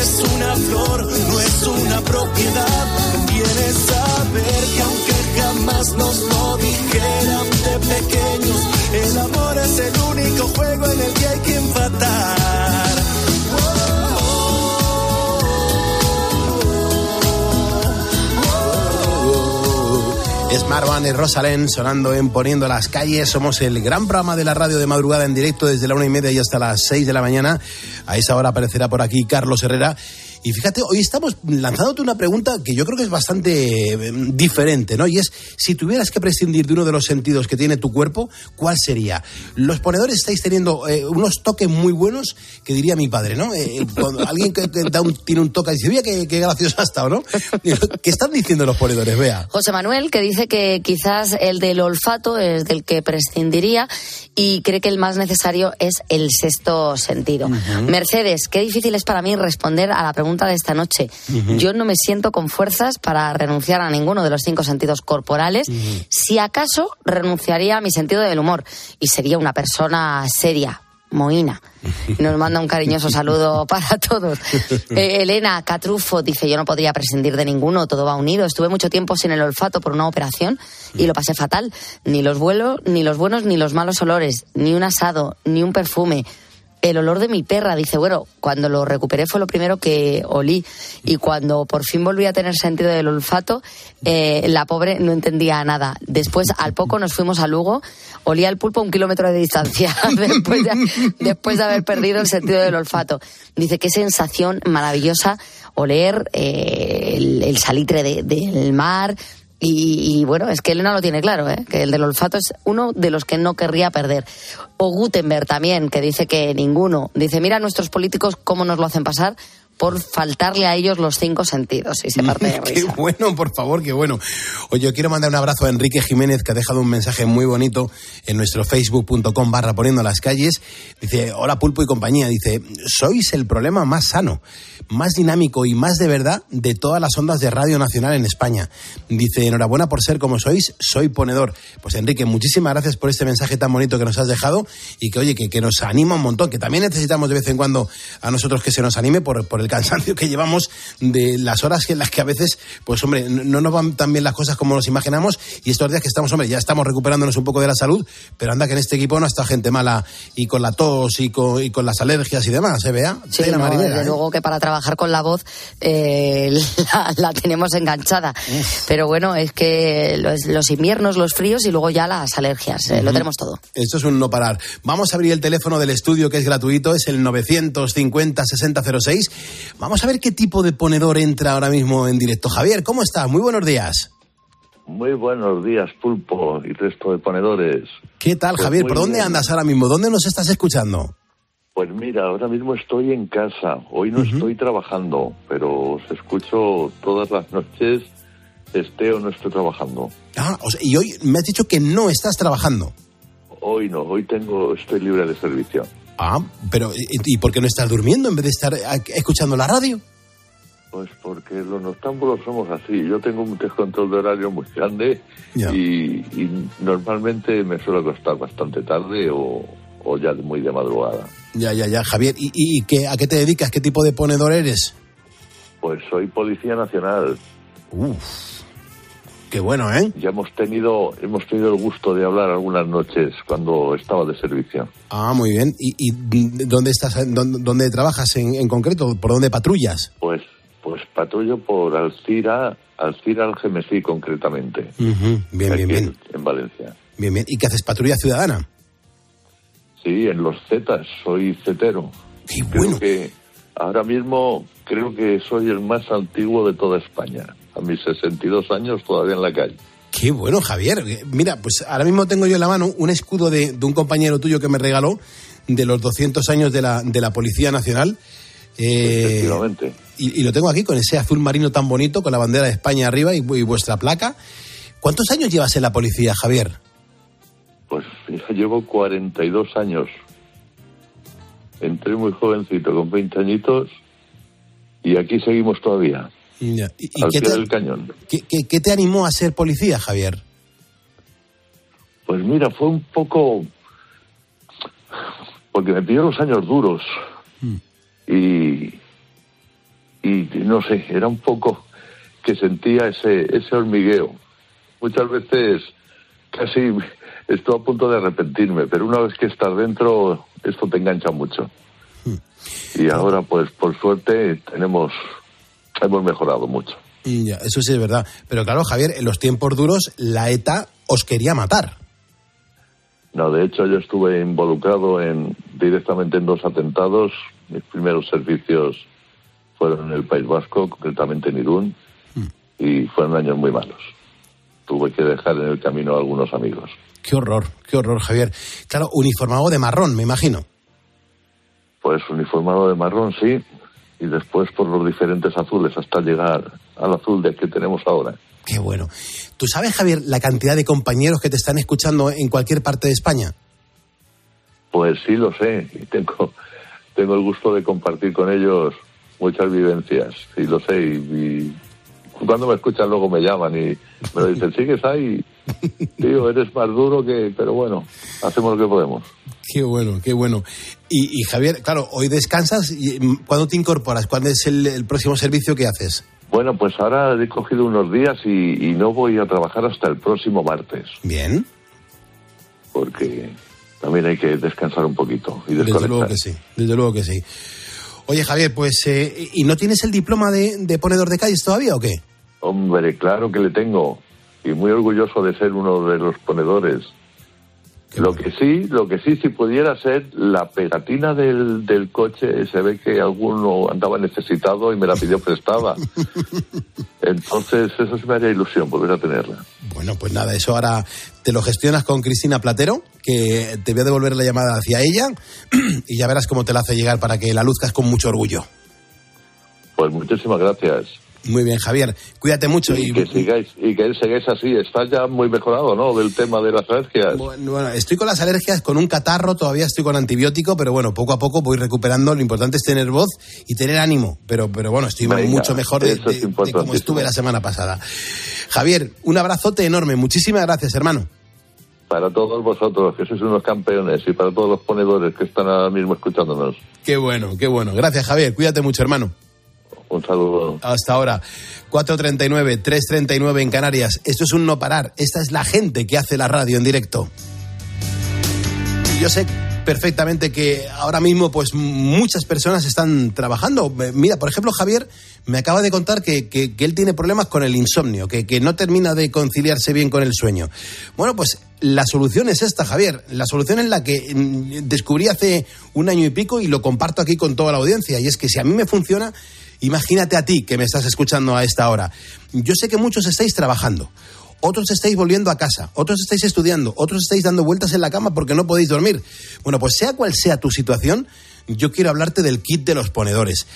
Es una flor, no es una propiedad. Conviene saber que aunque jamás nos lo dijeran de pequeños, el amor es el único juego en el que hay que empatar. Es Marwan y Rosalén sonando en Poniendo las Calles. Somos el gran programa de la radio de madrugada en directo desde la una y media y hasta las seis de la mañana. A esa hora aparecerá por aquí Carlos Herrera. Y fíjate, hoy estamos lanzándote una pregunta que yo creo que es bastante eh, diferente, ¿no? Y es, si tuvieras que prescindir de uno de los sentidos que tiene tu cuerpo, ¿cuál sería? Los ponedores estáis teniendo eh, unos toques muy buenos que diría mi padre, ¿no? Eh, cuando (laughs) alguien que, que da un- tiene un toque y dice, mira qué, qué gracioso ha estado, ¿no? (laughs) ¿Qué están diciendo los ponedores? Vea. José Manuel, que dice que quizás el del olfato es del que prescindiría y cree que el más necesario es el sexto sentido. Mercedes, qué difícil es para mí responder a la pregunta de esta noche. Yo no me siento con fuerzas para renunciar a ninguno de los cinco sentidos corporales. Si acaso, renunciaría a mi sentido del humor y sería una persona seria. Moina. Nos manda un cariñoso saludo (laughs) para todos. Eh, Elena Catrufo dice, yo no podría prescindir de ninguno, todo va unido. Estuve mucho tiempo sin el olfato por una operación y lo pasé fatal. Ni los vuelos, ni los buenos, ni los malos olores, ni un asado, ni un perfume. El olor de mi perra, dice, bueno, cuando lo recuperé fue lo primero que olí. Y cuando por fin volví a tener sentido del olfato, eh, la pobre no entendía nada. Después, al poco, nos fuimos a Lugo, olía el pulpo a un kilómetro de distancia, (laughs) después, de, haber perdido el sentido del olfato. Dice, qué sensación maravillosa oler eh, el, salitre de- del mar, Y, y bueno, es que Elena lo tiene claro, ¿eh? que el del olfato es uno de los que no querría perder. O Gutenberg también, que dice que ninguno. Dice, mira a nuestros políticos cómo nos lo hacen pasar por faltarle a ellos los cinco sentidos. Y se (laughs) parte de Qué risa. bueno, por favor, qué bueno. Oye, yo quiero mandar un abrazo a Enrique Jiménez, que ha dejado un mensaje muy bonito en nuestro facebook.com barra poniendo las calles. Dice, hola Pulpo y compañía. Dice, sois el problema más sano, más dinámico y más de verdad de todas las ondas de Radio Nacional en España. Dice, enhorabuena por ser como sois, soy ponedor. Pues Enrique, muchísimas gracias por este mensaje tan bonito que nos has dejado y que, oye, que, que nos anima un montón, que también necesitamos de vez en cuando a nosotros que se nos anime por, por el cansancio que llevamos de las horas en las que a veces, pues hombre, no no nos van tan bien las cosas como nos imaginamos y estos días que estamos, hombre, ya estamos recuperándonos un poco de la salud, pero anda que en este equipo no está gente mala y con la tos y con, y con las alergias y demás, ¿eh, Bea? Sí, Tela no, marinera, desde ¿eh? luego que para trabajar con la voz eh, (laughs) la, la tenemos enganchada. Pero bueno, es que los, los inviernos, los fríos y luego ya las alergias, eh, lo tenemos todo. Esto es un no parar. Vamos a abrir el teléfono del estudio que es gratuito, es el 950-6006. Vamos a ver qué tipo de ponedor entra ahora mismo en directo. Javier, ¿cómo estás? Muy buenos días. Muy buenos días, Pulpo y resto de ponedores. ¿Qué tal, Pues Javier? ¿Por dónde bien. andas ahora mismo? ¿Dónde nos estás escuchando? Pues mira, ahora mismo estoy en casa. Hoy no estoy trabajando, pero os escucho todas las noches, esté o no esté trabajando. Ah, o sea, y hoy me has dicho que no estás trabajando. Hoy no, hoy tengo, estoy libre de servicio. Ah, pero ¿y, y por qué no estás durmiendo en vez de estar escuchando la radio? Pues porque los noctámbulos somos así. Yo tengo un descontrol de horario muy grande y, y normalmente me suelo acostar bastante tarde o, o ya muy de madrugada. Ya, ya, ya, Javier. ¿Y, qué, a qué te dedicas? ¿Qué tipo de ponedor eres? Pues soy policía nacional. Qué bueno, ¿eh? Ya hemos tenido, hemos tenido el gusto de hablar algunas noches cuando estaba de servicio. Ah, muy bien. ¿Y, y dónde estás? ¿Dónde, dónde trabajas en, en concreto? ¿Por dónde patrullas? Pues, pues patrullo por Alcira, Alcira Algemesí concretamente, Ujú, Bien, bien, bien. en- en Valencia. Bien, bien. ¿Y qué haces? ¿Patrulla ciudadana? Sí, en los Zetas, soy cetero. Creo que ahora mismo creo que soy el más antiguo de toda España. A mis 62 años todavía en la calle. Qué bueno, Javier. Eh, Mira, pues ahora mismo tengo yo en la mano un escudo de, de un compañero tuyo que me regaló de los 200 años de la, de la Policía Nacional. Eh, Efectivamente. y, y lo tengo aquí con ese azul marino tan bonito, con la bandera de España arriba y, y vuestra placa. ¿Cuántos años llevas en la policía, Javier? Pues ya llevo 42 años. Entré muy jovencito, con 20 añitos, y aquí seguimos todavía, Ya. ¿Y, al qué, pie te, del cañón. qué- qué- qué te animó a ser policía, Javier? Pues mira, fue un poco... Porque me pidió los años duros. Y... Y no sé, era un poco que sentía ese, ese hormigueo. Muchas veces casi estoy a punto de arrepentirme, pero una vez que estás dentro, esto te engancha mucho. Y ahora, pues, por suerte, tenemos... Hemos mejorado mucho. Ya, eso sí es verdad. Pero claro, Javier, en los tiempos duros la ETA os quería matar. No, de hecho yo estuve involucrado en directamente en dos atentados. Mis primeros servicios fueron en el País Vasco, concretamente en Irún, y fueron años muy malos. Tuve que dejar en el camino a algunos amigos. Qué horror, qué horror, Javier. Claro, uniformado de marrón, me imagino. Pues uniformado de marrón, sí, y después por los diferentes azules hasta llegar al azul de que tenemos ahora. Qué bueno. ¿Tú sabes, Javier, la cantidad de compañeros que te están escuchando en cualquier parte de España? Pues sí, lo sé, y tengo, tengo el gusto de compartir con ellos muchas vivencias, sí, lo sé, y, y cuando me escuchan luego me llaman y me lo dicen, (laughs) ¿sigues ahí? Tío, eres más duro que... Pero bueno, hacemos lo que podemos. Qué bueno, qué bueno. Y, y, Javier, claro, hoy descansas. Y, mm, ¿Cuándo te incorporas? ¿Cuándo es el, el próximo servicio que haces? Bueno, pues ahora he cogido unos días y, y no voy a trabajar hasta el próximo martes. Bien. Porque también hay que descansar un poquito y Desde desconectar. luego que sí, desde luego que sí. Oye, Javier, pues, eh, ¿y no tienes el diploma de, de ponedor de calles todavía o qué? Hombre, claro que le tengo. Y muy orgulloso de ser uno de los ponedores. Lo que sí, lo que sí, si pudiera ser la pegatina del, del coche, se ve que alguno andaba necesitado y me la pidió prestada. (laughs) Entonces, eso sí me haría ilusión volver a tenerla. Bueno, pues nada, eso ahora te lo gestionas con Cristina Platero, que te voy a devolver la llamada hacia ella (clears throat) y ya verás cómo te la hace llegar para que la luzcas con mucho orgullo. Pues muchísimas gracias. Muy bien, Javier. Cuídate mucho y, y que sigáis y que sigáis así. Está ya muy mejorado, ¿no? Del tema de las alergias. Bueno, bueno, estoy con las alergias, con un catarro, todavía estoy con antibiótico, pero bueno, poco a poco voy recuperando. Lo importante es tener voz y tener ánimo. Pero, pero bueno, estoy Venga, mucho mejor de, de- de como estuve la semana pasada. Javier, un abrazote enorme. Muchísimas gracias, hermano. Para todos vosotros, que sois unos campeones, y para todos los ponedores que están ahora mismo escuchándonos. Qué bueno, qué bueno. Gracias, Javier. Cuídate mucho, hermano. Un saludo. Hasta ahora. 4.39, 3.39 en Canarias. Esto es un no parar. Esta es la gente que hace la radio en directo. Yo sé perfectamente que ahora mismo pues muchas personas están trabajando. Mira, por ejemplo, Javier me acaba de contar que, que- que él tiene problemas con el insomnio, que, que no termina de conciliarse bien con el sueño. Bueno, pues la solución es esta, Javier. La solución es la que mm, descubrí hace un año y pico y lo comparto aquí con toda la audiencia. Y es que si a mí me funciona, imagínate a ti que me estás escuchando a esta hora. Yo sé que muchos estáis trabajando. Otros estáis volviendo a casa, otros estáis estudiando, otros estáis dando vueltas en la cama porque no podéis dormir. Bueno, pues sea cual sea tu situación, yo quiero hablarte del kit de los ponedores.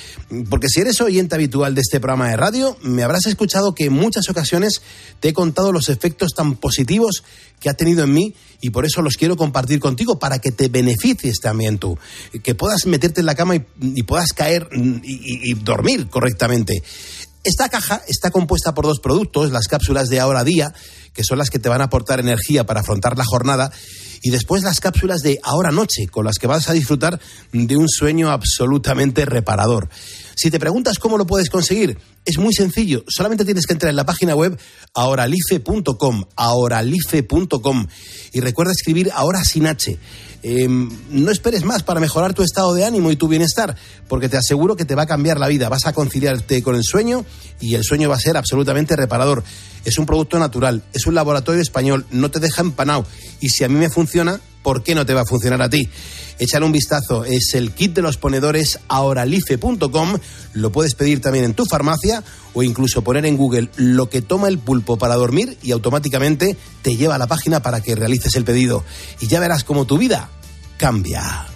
Porque si eres oyente habitual de este programa de radio, me habrás escuchado que en muchas ocasiones te he contado los efectos tan positivos que ha tenido en mí y por eso los quiero compartir contigo para que te beneficies también tú. Que puedas meterte en la cama y, puedas caer y- y- y dormir correctamente. Esta caja está compuesta por dos productos, las cápsulas de ahora día, que son las que te van a aportar energía para afrontar la jornada, y después las cápsulas de ahora noche, con las que vas a disfrutar de un sueño absolutamente reparador. Si te preguntas cómo lo puedes conseguir, es muy sencillo. Solamente tienes que entrar en la página web ahoralife.com, ahoralife.com, y recuerda escribir ahora sin H. Eh, no esperes más para mejorar tu estado de ánimo y tu bienestar, porque te aseguro que te va a cambiar la vida. Vas a conciliarte con el sueño y el sueño va a ser absolutamente reparador. Es un producto natural, es un laboratorio español, no te deja empanado. Y si a mí me funciona, ¿por qué no te va a funcionar a ti? Échale un vistazo, es el kit de los ponedores ahoralife.com. Lo puedes pedir también en tu farmacia o incluso poner en Google lo que toma el pulpo para dormir y automáticamente te lleva a la página para que realices el pedido. Y ya verás cómo tu vida cambia.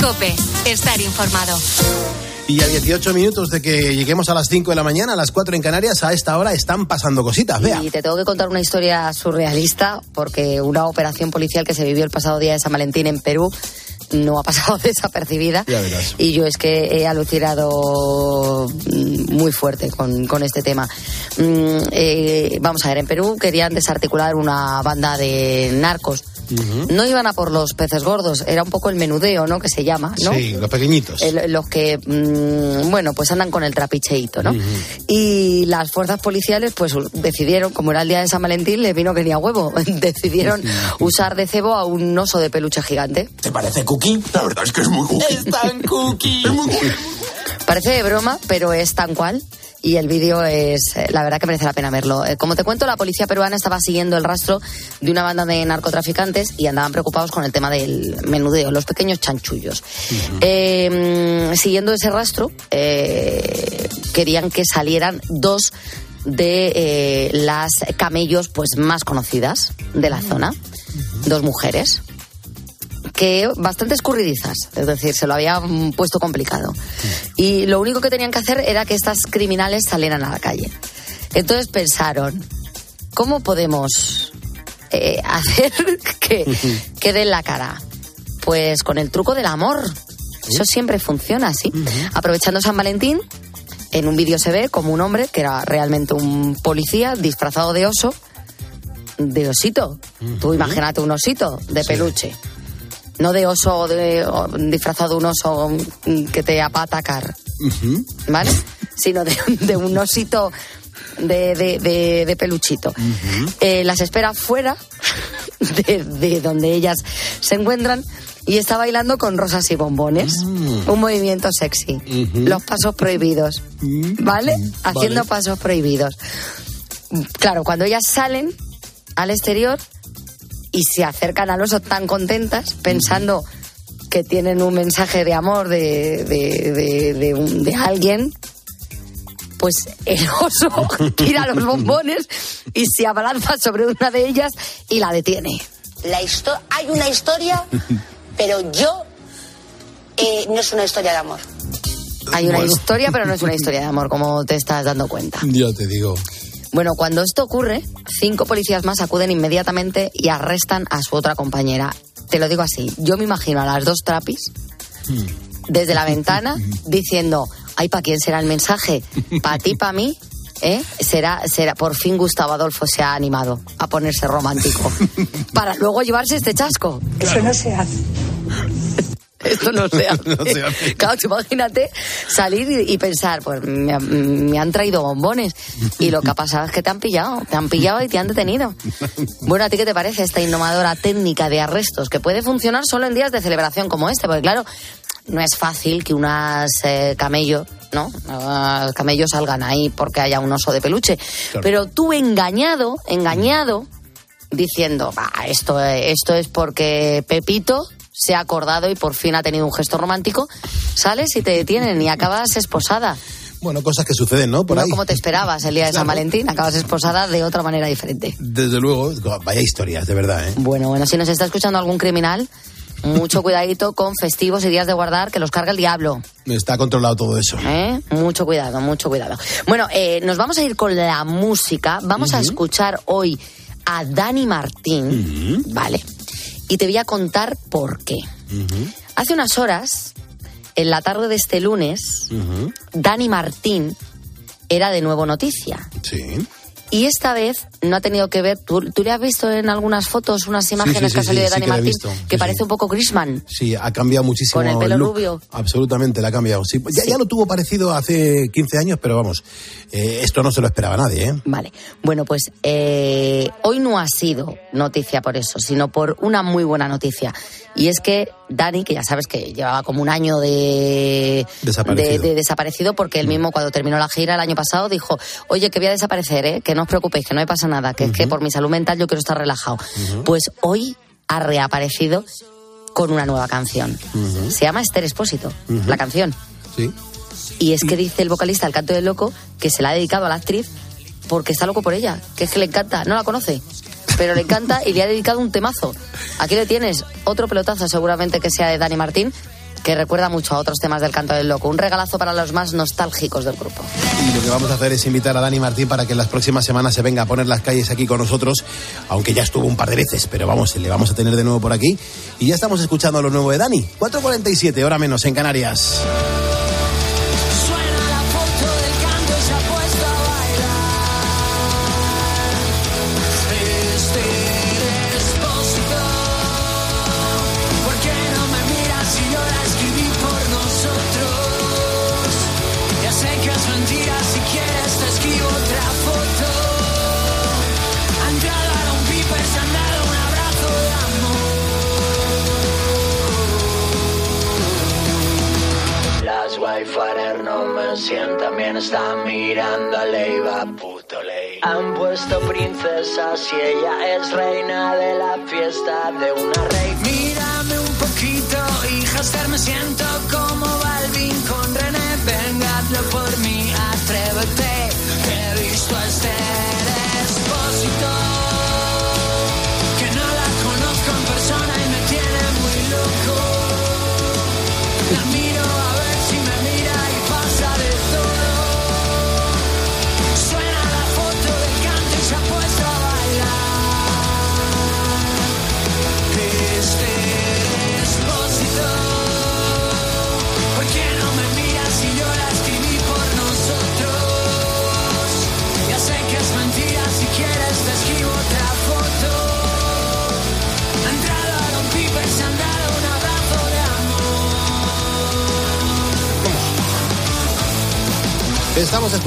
Cope, estar informado. Y a 18 minutos de que lleguemos a las 5 de la mañana, a las 4 en Canarias, a esta hora están pasando cositas. Vea. Y te tengo que contar una historia surrealista porque una operación policial que se vivió el pasado día de San Valentín en Perú no ha pasado (laughs) desapercibida. Ya verás. Y yo es que he alucinado mm, muy fuerte con, con este tema. Mm, eh, vamos a ver, en Perú querían desarticular una banda de narcos. No iban a por los peces gordos, era un poco el menudeo, ¿no? Que se llama, ¿no? Sí, los pequeñitos. El- los que, mm, bueno, pues andan con el trapicheíto, ¿no? Y las fuerzas policiales, pues decidieron, como era el día de San Valentín, le vino que ni a huevo, (laughs) decidieron usar de cebo a un oso de peluche gigante. ¿Te parece cookie? La verdad es que es muy cookie. Es tan cookie. (laughs) Es muy cookie. Parece de broma, pero es tan cual. Y el vídeo es, eh, la verdad que merece la pena verlo. Eh, Como te cuento, la policía peruana estaba siguiendo el rastro de una banda de narcotraficantes y andaban preocupados con el tema del menudeo, los pequeños chanchullos. Eh, mm, siguiendo ese rastro, eh, querían que salieran dos de eh, las camellos pues más conocidas de la zona. dos mujeres que bastante escurridizas, es decir, se lo había mm, puesto complicado. Y lo único que tenían que hacer era que estas criminales salieran a la calle. Entonces pensaron, ¿cómo podemos eh, (laughs) hacer que, que den la cara? Pues con el truco del amor. Eso siempre funciona así. Aprovechando San Valentín, en un vídeo se ve como un hombre, que era realmente un policía, disfrazado de oso, de osito. Tú imagínate un osito de peluche. No de oso de, o disfrazado de un oso mm, que te va a atacar, ¿vale? Sino de, de un osito de, de- de- de peluchito. Eh, las espera fuera de, de donde ellas se encuentran y está bailando con rosas y bombones. Un movimiento sexy. Los pasos prohibidos. ¿Vale? Haciendo pasos prohibidos. Claro, cuando ellas salen al exterior y se acercan al oso tan contentas, pensando que tienen un mensaje de amor de, de, de- de un- de alguien, pues el oso (laughs) tira los bombones y se abalanza sobre una de ellas y la detiene. La histo- hay una historia, pero yo eh, no es una historia de amor. Hay una Bueno. historia, pero no es una (laughs) historia de amor, como te estás dando cuenta. Ya te digo. Bueno, cuando esto ocurre, cinco policías más acuden inmediatamente y arrestan a su otra compañera. Te lo digo así, yo me imagino a las dos trapis desde la ventana (laughs) diciendo, ay, ¿para quién será el mensaje? ¿Para ti, para mí? ¿Eh? Será, será, por fin Gustavo Adolfo se ha animado a ponerse romántico (laughs) para luego llevarse este chasco. Eso no se hace. Esto no se (laughs) hace. No se hace. Claro, imagínate salir y, y pensar, pues me, han- me han traído bombones y lo que ha pasado es que te han pillado, te han pillado y te han detenido. Bueno, ¿a ti qué te parece esta innovadora técnica de arrestos que puede funcionar solo en días de celebración como este? Porque claro, no es fácil que unas eh, camello, ¿no? Unas camellos salgan ahí porque haya un oso de peluche. Pero tú engañado, engañado, diciendo, "Bah, esto, esto es porque Pepito se ha acordado y por fin ha tenido un gesto romántico, sales y te detienen y acabas esposada. Bueno, cosas que suceden, ¿no? Por no ahí. como te esperabas el día de San Claro. Valentín, acabas esposada de otra manera diferente. Desde luego, vaya historias, de verdad, ¿eh? Bueno, bueno, si nos está escuchando algún criminal, mucho cuidadito con festivos y días de guardar que los carga el diablo. Está controlado todo eso. ¿eh? Mucho cuidado, mucho cuidado. Bueno, eh, nos vamos a ir con la música. Vamos a escuchar hoy a Dani Martín, ¿vale? Y te voy a contar por qué. Hace unas horas, en la tarde de este lunes, Dani Martín era de nuevo noticia. Sí. Y esta vez no ha tenido que ver. ¿Tú, tú le has visto en algunas fotos unas imágenes sí, que ha salido de Dani que la Martín? que parece un poco Grisman. Sí, ha cambiado muchísimo. Con el pelo look. rubio. Absolutamente, le ha cambiado. Ya, ya lo tuvo parecido hace 15 años, pero vamos, eh, esto no se lo esperaba nadie, ¿eh? Vale. Bueno, pues eh, hoy no ha sido noticia por eso, sino por una muy buena noticia. Y es que Dani, que ya sabes que llevaba como un año de Desaparecido. de- de desaparecido, porque él mismo cuando terminó la gira el año pasado dijo, oye, que voy a desaparecer, ¿eh? que no os preocupéis, que no me pasa nada, que es que por mi salud mental yo quiero estar relajado. Pues hoy ha reaparecido con una nueva canción. Se llama Esther Espósito, la canción. Sí. Y es que dice el vocalista, el canto del loco, que se la ha dedicado a la actriz porque está loco por ella, que es que le encanta, no la conoce, pero le encanta y le ha dedicado un temazo. Aquí le tienes otro pelotazo, seguramente que sea de Dani Martín, que recuerda mucho a otros temas del canto del loco. Un regalazo para los más nostálgicos del grupo. Y lo que vamos a hacer es invitar a Dani Martín para que en las próximas semanas se venga a poner las calles aquí con nosotros, aunque ya estuvo un par de veces, pero vamos, le vamos a tener de nuevo por aquí. Y ya estamos escuchando lo nuevo de Dani. 4.47, hora menos en Canarias. Han puesto princesas y ella es reina de la fiesta de una rey. Mírame un poquito, hija me siento como Balvin con René. Venga, hazlo por mí, atrévete. He visto a Esther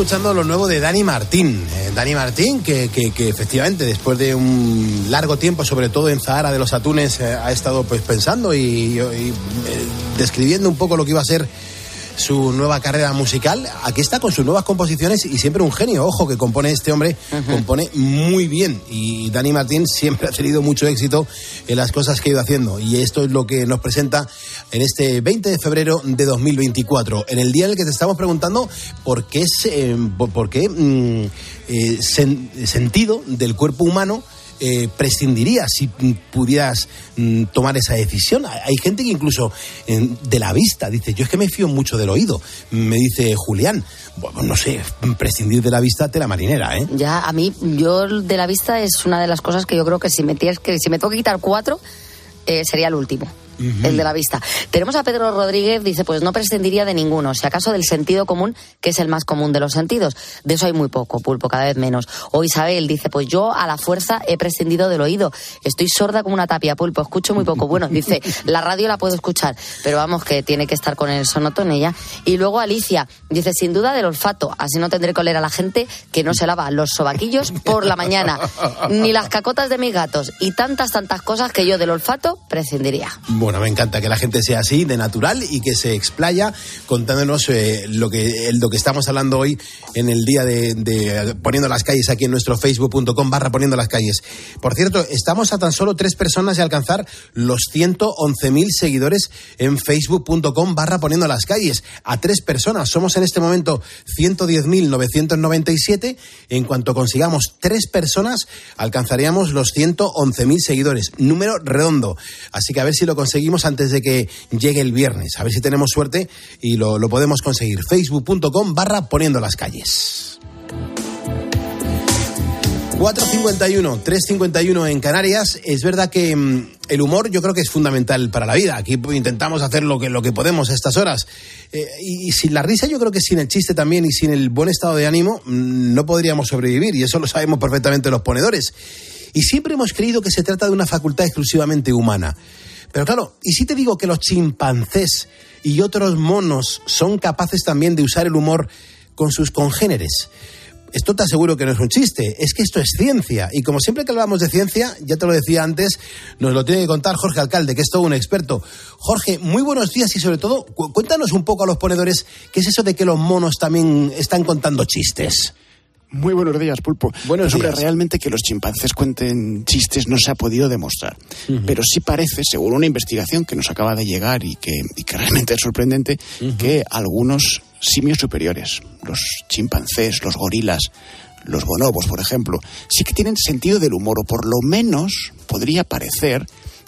escuchando lo nuevo de Dani Martín. Eh, Dani Martín, que, que- que efectivamente después de un largo tiempo, sobre todo en Zahara de los Atunes, eh, ha estado pues pensando y, eh, describiendo un poco lo que iba a ser su nueva carrera musical. Aquí está con sus nuevas composiciones y siempre un genio. Ojo, que compone este hombre, compone muy bien. Y Dani Martín siempre (laughs) ha tenido mucho éxito en las cosas que ha ido haciendo. Y esto es lo que nos presenta en este 20 de febrero de 2024. En el día en el que te estamos preguntando por qué, se- por, por qué mm, eh, sen- sentido del cuerpo humano eh, prescindirías si pudieras mm, tomar esa decisión. Hay, gente que incluso de la vista dice, yo es que me fío mucho del oído. Me dice Julián, bueno, no sé, prescindir de la vista tela marinera, ¿eh? Ya, a mí, yo de la vista es una de las cosas que yo creo que si me tienes que, si me tengo que quitar cuatro, eh, sería el último. El de la vista. Tenemos a Pedro Rodríguez, dice, pues no prescindiría de ninguno, si acaso del sentido común, que es el más común de los sentidos. De eso hay muy poco, pulpo, cada vez menos. O Isabel dice, pues yo a la fuerza he prescindido del oído. Estoy sorda como una tapia, pulpo, escucho muy poco. Bueno, dice, la radio la puedo escuchar, pero vamos, que tiene que estar con el sonotón ella. Y luego Alicia dice, sin duda del olfato, así no tendré que oler a la gente que no se lava los sobaquillos por la mañana, ni las cacotas de mis gatos, y tantas, tantas cosas que yo del olfato prescindiría. Bueno, me encanta que la gente sea así, de natural, y que se explaya contándonos eh, lo, que, lo que estamos hablando hoy en el día de, de Poniendo las calles aquí en nuestro facebook.com barra Poniendo las calles. Por cierto, estamos a tan solo tres personas de alcanzar los 111.000 seguidores en facebook.com barra Poniendo las calles. A tres personas. Somos en este momento 110.997. En cuanto consigamos tres personas, alcanzaríamos los 111.000 seguidores. Número redondo. Así que a ver si lo conseguimos antes de que llegue el viernes. A ver si tenemos suerte y lo, lo podemos conseguir. Facebook.com barra poniendo las calles. 4.51, 3.51 en Canarias. Es verdad que mm, el humor yo creo que es fundamental para la vida. Aquí intentamos hacer lo que, lo que podemos a estas horas. Eh, y, y sin la risa yo creo que sin el chiste también y sin el buen estado de ánimo mm, no podríamos sobrevivir. Y eso lo sabemos perfectamente los ponedores. Y siempre hemos creído que se trata de una facultad exclusivamente humana. Pero claro, ¿y si te digo que los chimpancés y otros monos son capaces también de usar el humor con sus congéneres? Esto te aseguro que no es un chiste, es que esto es ciencia. Y como siempre que hablamos de ciencia, ya te lo decía antes, nos lo tiene que contar Jorge Alcalde, que es todo un experto. Jorge, muy buenos días y sobre todo, cu- cuéntanos un poco a los ponedores qué es eso de que los monos también están contando chistes. Muy buenos días, Pulpo. Buenos Pues, hombre, días. realmente que los chimpancés cuenten chistes no se ha podido demostrar. Pero sí parece, según una investigación que nos acaba de llegar y que, y que (laughs) realmente es sorprendente, que algunos simios superiores, los chimpancés, los gorilas, los bonobos, por ejemplo, sí que tienen sentido del humor, o por lo menos podría parecer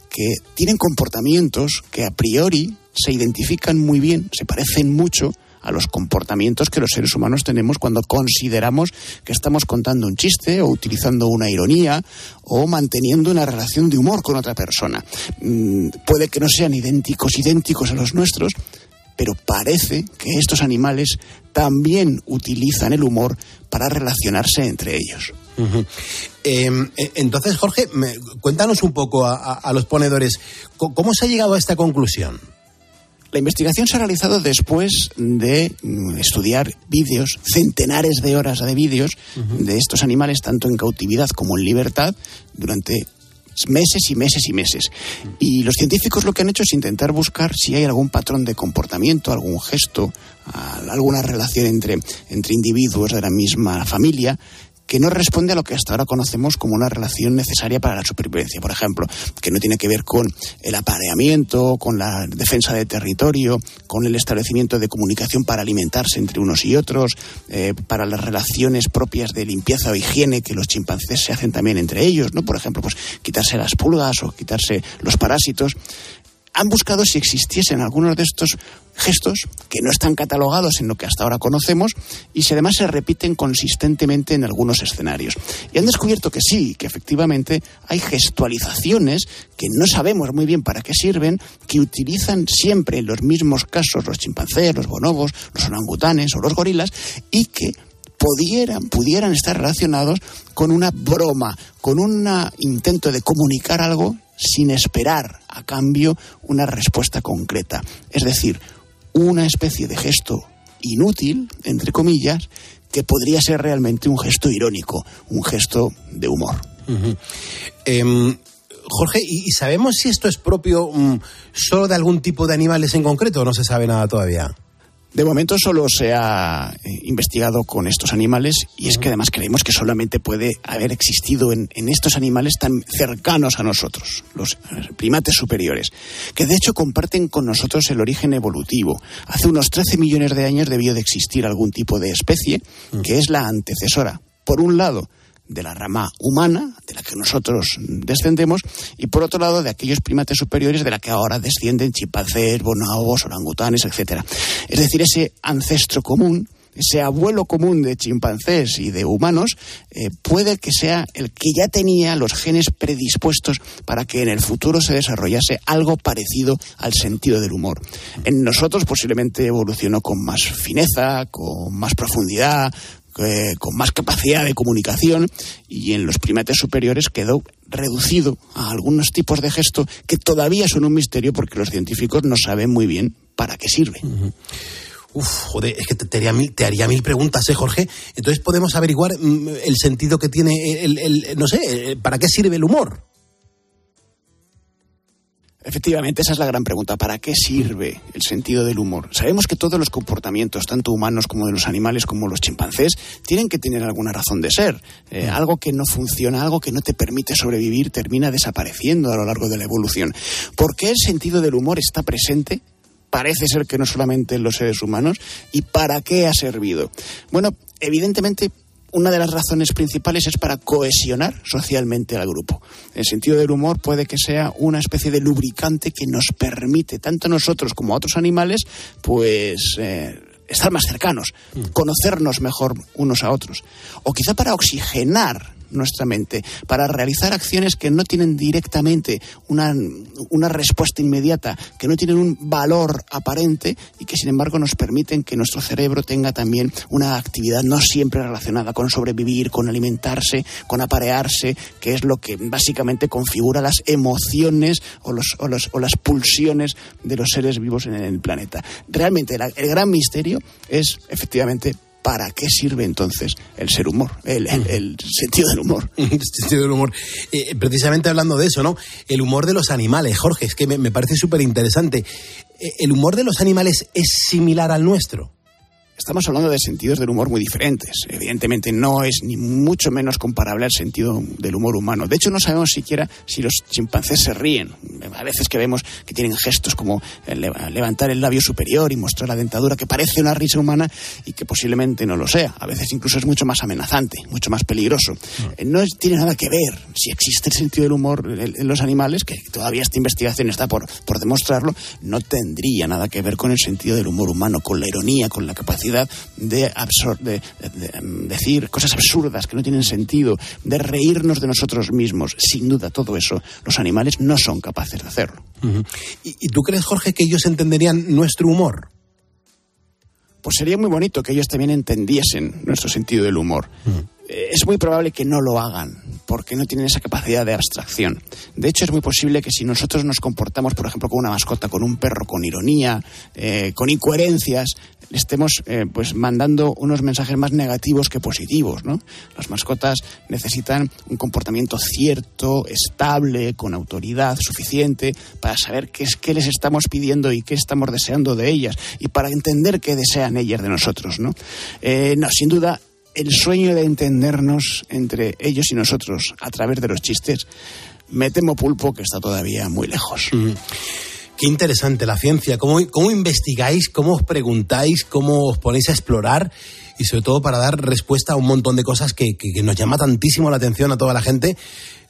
que tienen comportamientos que a priori se identifican muy bien, se parecen mucho a los comportamientos que los seres humanos tenemos cuando consideramos que estamos contando un chiste o utilizando una ironía o manteniendo una relación de humor con otra persona. Mm, puede que no sean idénticos, idénticos a los nuestros, pero parece que estos animales también utilizan el humor para relacionarse entre ellos. Eh, eh, entonces, Jorge, cuéntanos un poco a, a- los ponedores, ¿cómo se ha llegado a esta conclusión? La investigación se ha realizado después de mm, estudiar vídeos, centenares de horas de vídeos de estos animales, tanto en cautividad como en libertad, durante meses y meses y meses. Y los científicos lo que han hecho es intentar buscar si hay algún patrón de comportamiento, algún gesto, alguna relación entre, entre individuos de la misma familia que no responde a lo que hasta ahora conocemos como una relación necesaria para la supervivencia. Por ejemplo, que no tiene que ver con el apareamiento, con la defensa de territorio, con el establecimiento de comunicación para alimentarse entre unos y otros, eh, para las relaciones propias de limpieza o higiene que los chimpancés se hacen también entre ellos, ¿no? Por ejemplo, pues quitarse las pulgas o quitarse los parásitos han buscado si existiesen algunos de estos gestos que no están catalogados en lo que hasta ahora conocemos y si además se repiten consistentemente en algunos escenarios. Y han descubierto que sí, que efectivamente hay gestualizaciones que no sabemos muy bien para qué sirven, que utilizan siempre en los mismos casos los chimpancés, los bonobos, los orangutanes o los gorilas y que pudieran, pudieran estar relacionados con una broma, con un intento de comunicar algo sin esperar a cambio una respuesta concreta. Es decir, una especie de gesto inútil, entre comillas, que podría ser realmente un gesto irónico, un gesto de humor. Em, Jorge, ¿y y sabemos si esto es propio mm, solo de algún tipo de animales en concreto o no se sabe nada todavía? De momento solo se ha eh, investigado con estos animales y es que además creemos que solamente puede haber existido en, en estos animales tan cercanos a nosotros, los eh, primates superiores, que de hecho comparten con nosotros el origen evolutivo. Hace unos 13 millones de años debió de existir algún tipo de especie que es la antecesora, por un lado, de la rama humana, de la que nosotros descendemos, y por otro lado de aquellos primates superiores de la que ahora descienden chimpancés, bonobos, orangutanes, etcétera. Es decir, ese ancestro común, ese abuelo común de chimpancés y de humanos, eh, puede que sea el que ya tenía los genes predispuestos para que en el futuro se desarrollase algo parecido al sentido del humor. En nosotros posiblemente evolucionó con más fineza, con más profundidad, eh, con más capacidad de comunicación y en los primates superiores quedó reducido a algunos tipos de gesto que todavía son un misterio porque los científicos no saben muy bien para qué sirve. Uf, joder, es que te, haría, mil, te haría mil preguntas, ¿eh, Jorge? Entonces podemos averiguar mm, el sentido que tiene, el, el- no sé, eh, ¿para qué sirve el humor? Efectivamente, esa es la gran pregunta. ¿Para qué sirve el sentido del humor? Sabemos que todos los comportamientos, tanto humanos como de los animales, como los chimpancés, tienen que tener alguna razón de ser. Eh, algo que no funciona, algo que no te permite sobrevivir, termina desapareciendo a lo largo de la evolución. ¿Por qué el sentido del humor está presente? Parece ser que no solamente en los seres humanos. ¿Y para qué ha servido? Bueno, evidentemente una de las razones principales es para cohesionar socialmente al grupo. El sentido del humor puede que sea una especie de lubricante que nos permite, tanto a nosotros como a otros animales, pues eh, estar más cercanos, conocernos mejor unos a otros. O quizá para oxigenar nuestra mente, para realizar acciones que no tienen directamente una, una respuesta inmediata, que no tienen un valor aparente y que sin embargo nos permiten que nuestro cerebro tenga también una actividad no siempre relacionada con sobrevivir, con alimentarse, con aparearse, que es lo que básicamente configura las emociones o, los, o, o las pulsiones de los seres vivos en el planeta. Realmente el gran misterio es efectivamente ¿para qué sirve entonces el ser humor, el, sentido del humor? El sentido del humor. (laughs) Eh, precisamente hablando de eso, ¿no? El humor de los animales, Jorge, es que me, me parece súper interesante. ¿El humor de los animales es similar al nuestro? Estamos hablando de sentidos del humor muy diferentes. Evidentemente no es ni mucho menos comparable al sentido del humor humano. De hecho, no sabemos siquiera si los chimpancés se ríen. A veces que vemos que tienen gestos como leva- levantar el labio superior y mostrar la dentadura que parece una risa humana y que posiblemente no lo sea. A veces incluso es mucho más amenazante, mucho más peligroso. Eh, No es- tiene nada que ver si existe el sentido del humor en en los animales, que todavía esta investigación está por, por demostrarlo, no tendría nada que ver con el sentido del humor humano, con la ironía, con la capacidad de, absor- de- de- de, mm, decir cosas absurdas que no tienen sentido, de reírnos de nosotros mismos. Sin duda, todo eso los animales no son capaces de hacerlo. Ujú. ¿Y, y tú crees, Jorge, que ellos entenderían nuestro humor? Pues sería muy bonito que ellos también entendiesen nuestro sentido del humor. Eh, Es muy probable que no lo hagan, porque no tienen esa capacidad de abstracción. De hecho, es muy posible que si nosotros nos comportamos, por ejemplo, con una mascota, con un perro, con ironía, eh, con incoherencias, estemos eh, pues mandando unos mensajes más negativos que positivos, ¿no? Las mascotas necesitan un comportamiento cierto, estable, con autoridad suficiente para saber qué es qué les estamos pidiendo y qué estamos deseando de ellas y para entender qué desean ellas de nosotros, ¿no? Eh, no, sin duda el sueño de entendernos entre ellos y nosotros a través de los chistes, me temo pulpo que está todavía muy lejos. Qué interesante la ciencia, cómo, investigáis, cómo os preguntáis, cómo os ponéis a explorar y sobre todo para dar respuesta a un montón de cosas que, nos llama tantísimo la atención a toda la gente.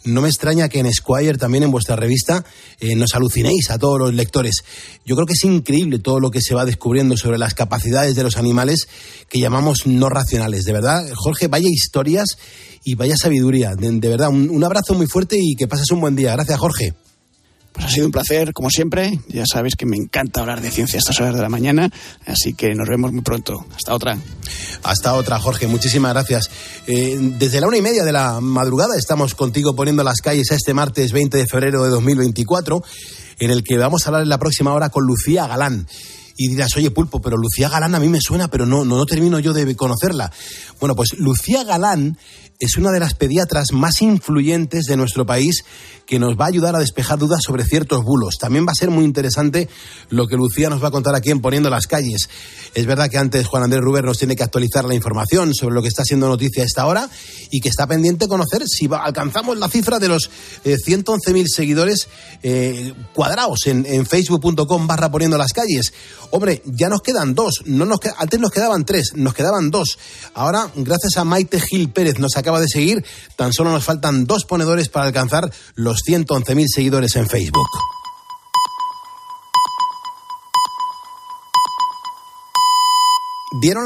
No me extraña que en Squire, también en vuestra revista, eh, nos alucinéis a todos los lectores. Yo creo que es increíble todo lo que se va descubriendo sobre las capacidades de los animales que llamamos no racionales. De verdad, Jorge, vaya historias y vaya sabiduría. De, de verdad, un, un abrazo muy fuerte y que pases un buen día. Gracias, Jorge. Pues ha sido un placer, como siempre. Ya sabes que me encanta hablar de ciencia a estas horas de la mañana, así que nos vemos muy pronto. Hasta otra. Hasta otra, Jorge. Muchísimas gracias. Eh, desde la una y media de la madrugada estamos contigo poniendo las calles a este martes 20 de febrero de 2024, en el que vamos a hablar en la próxima hora con Lucía Galán. Y dirás, oye, Pulpo, pero Lucía Galán a mí me suena, pero no, no, no termino yo de conocerla. Bueno, pues Lucía Galán es una de las pediatras más influyentes de nuestro país que nos va a ayudar a despejar dudas sobre ciertos bulos. También va a ser muy interesante lo que Lucía nos va a contar aquí en Poniendo las Calles. Es verdad que antes Juan Andrés Ruber nos tiene que actualizar la información sobre lo que está siendo noticia a esta hora y que está pendiente conocer si alcanzamos la cifra de los eh, 111.000 seguidores eh, cuadrados en, facebook.com barra Poniendo las Calles. Hombre, ya nos quedan dos. No nos antes nos quedaban tres, nos quedaban dos. Ahora, gracias a Maite Gil Pérez, nos acaba de seguir. Tan solo nos faltan dos ponedores para alcanzar los 111.000 seguidores en Facebook. Dieron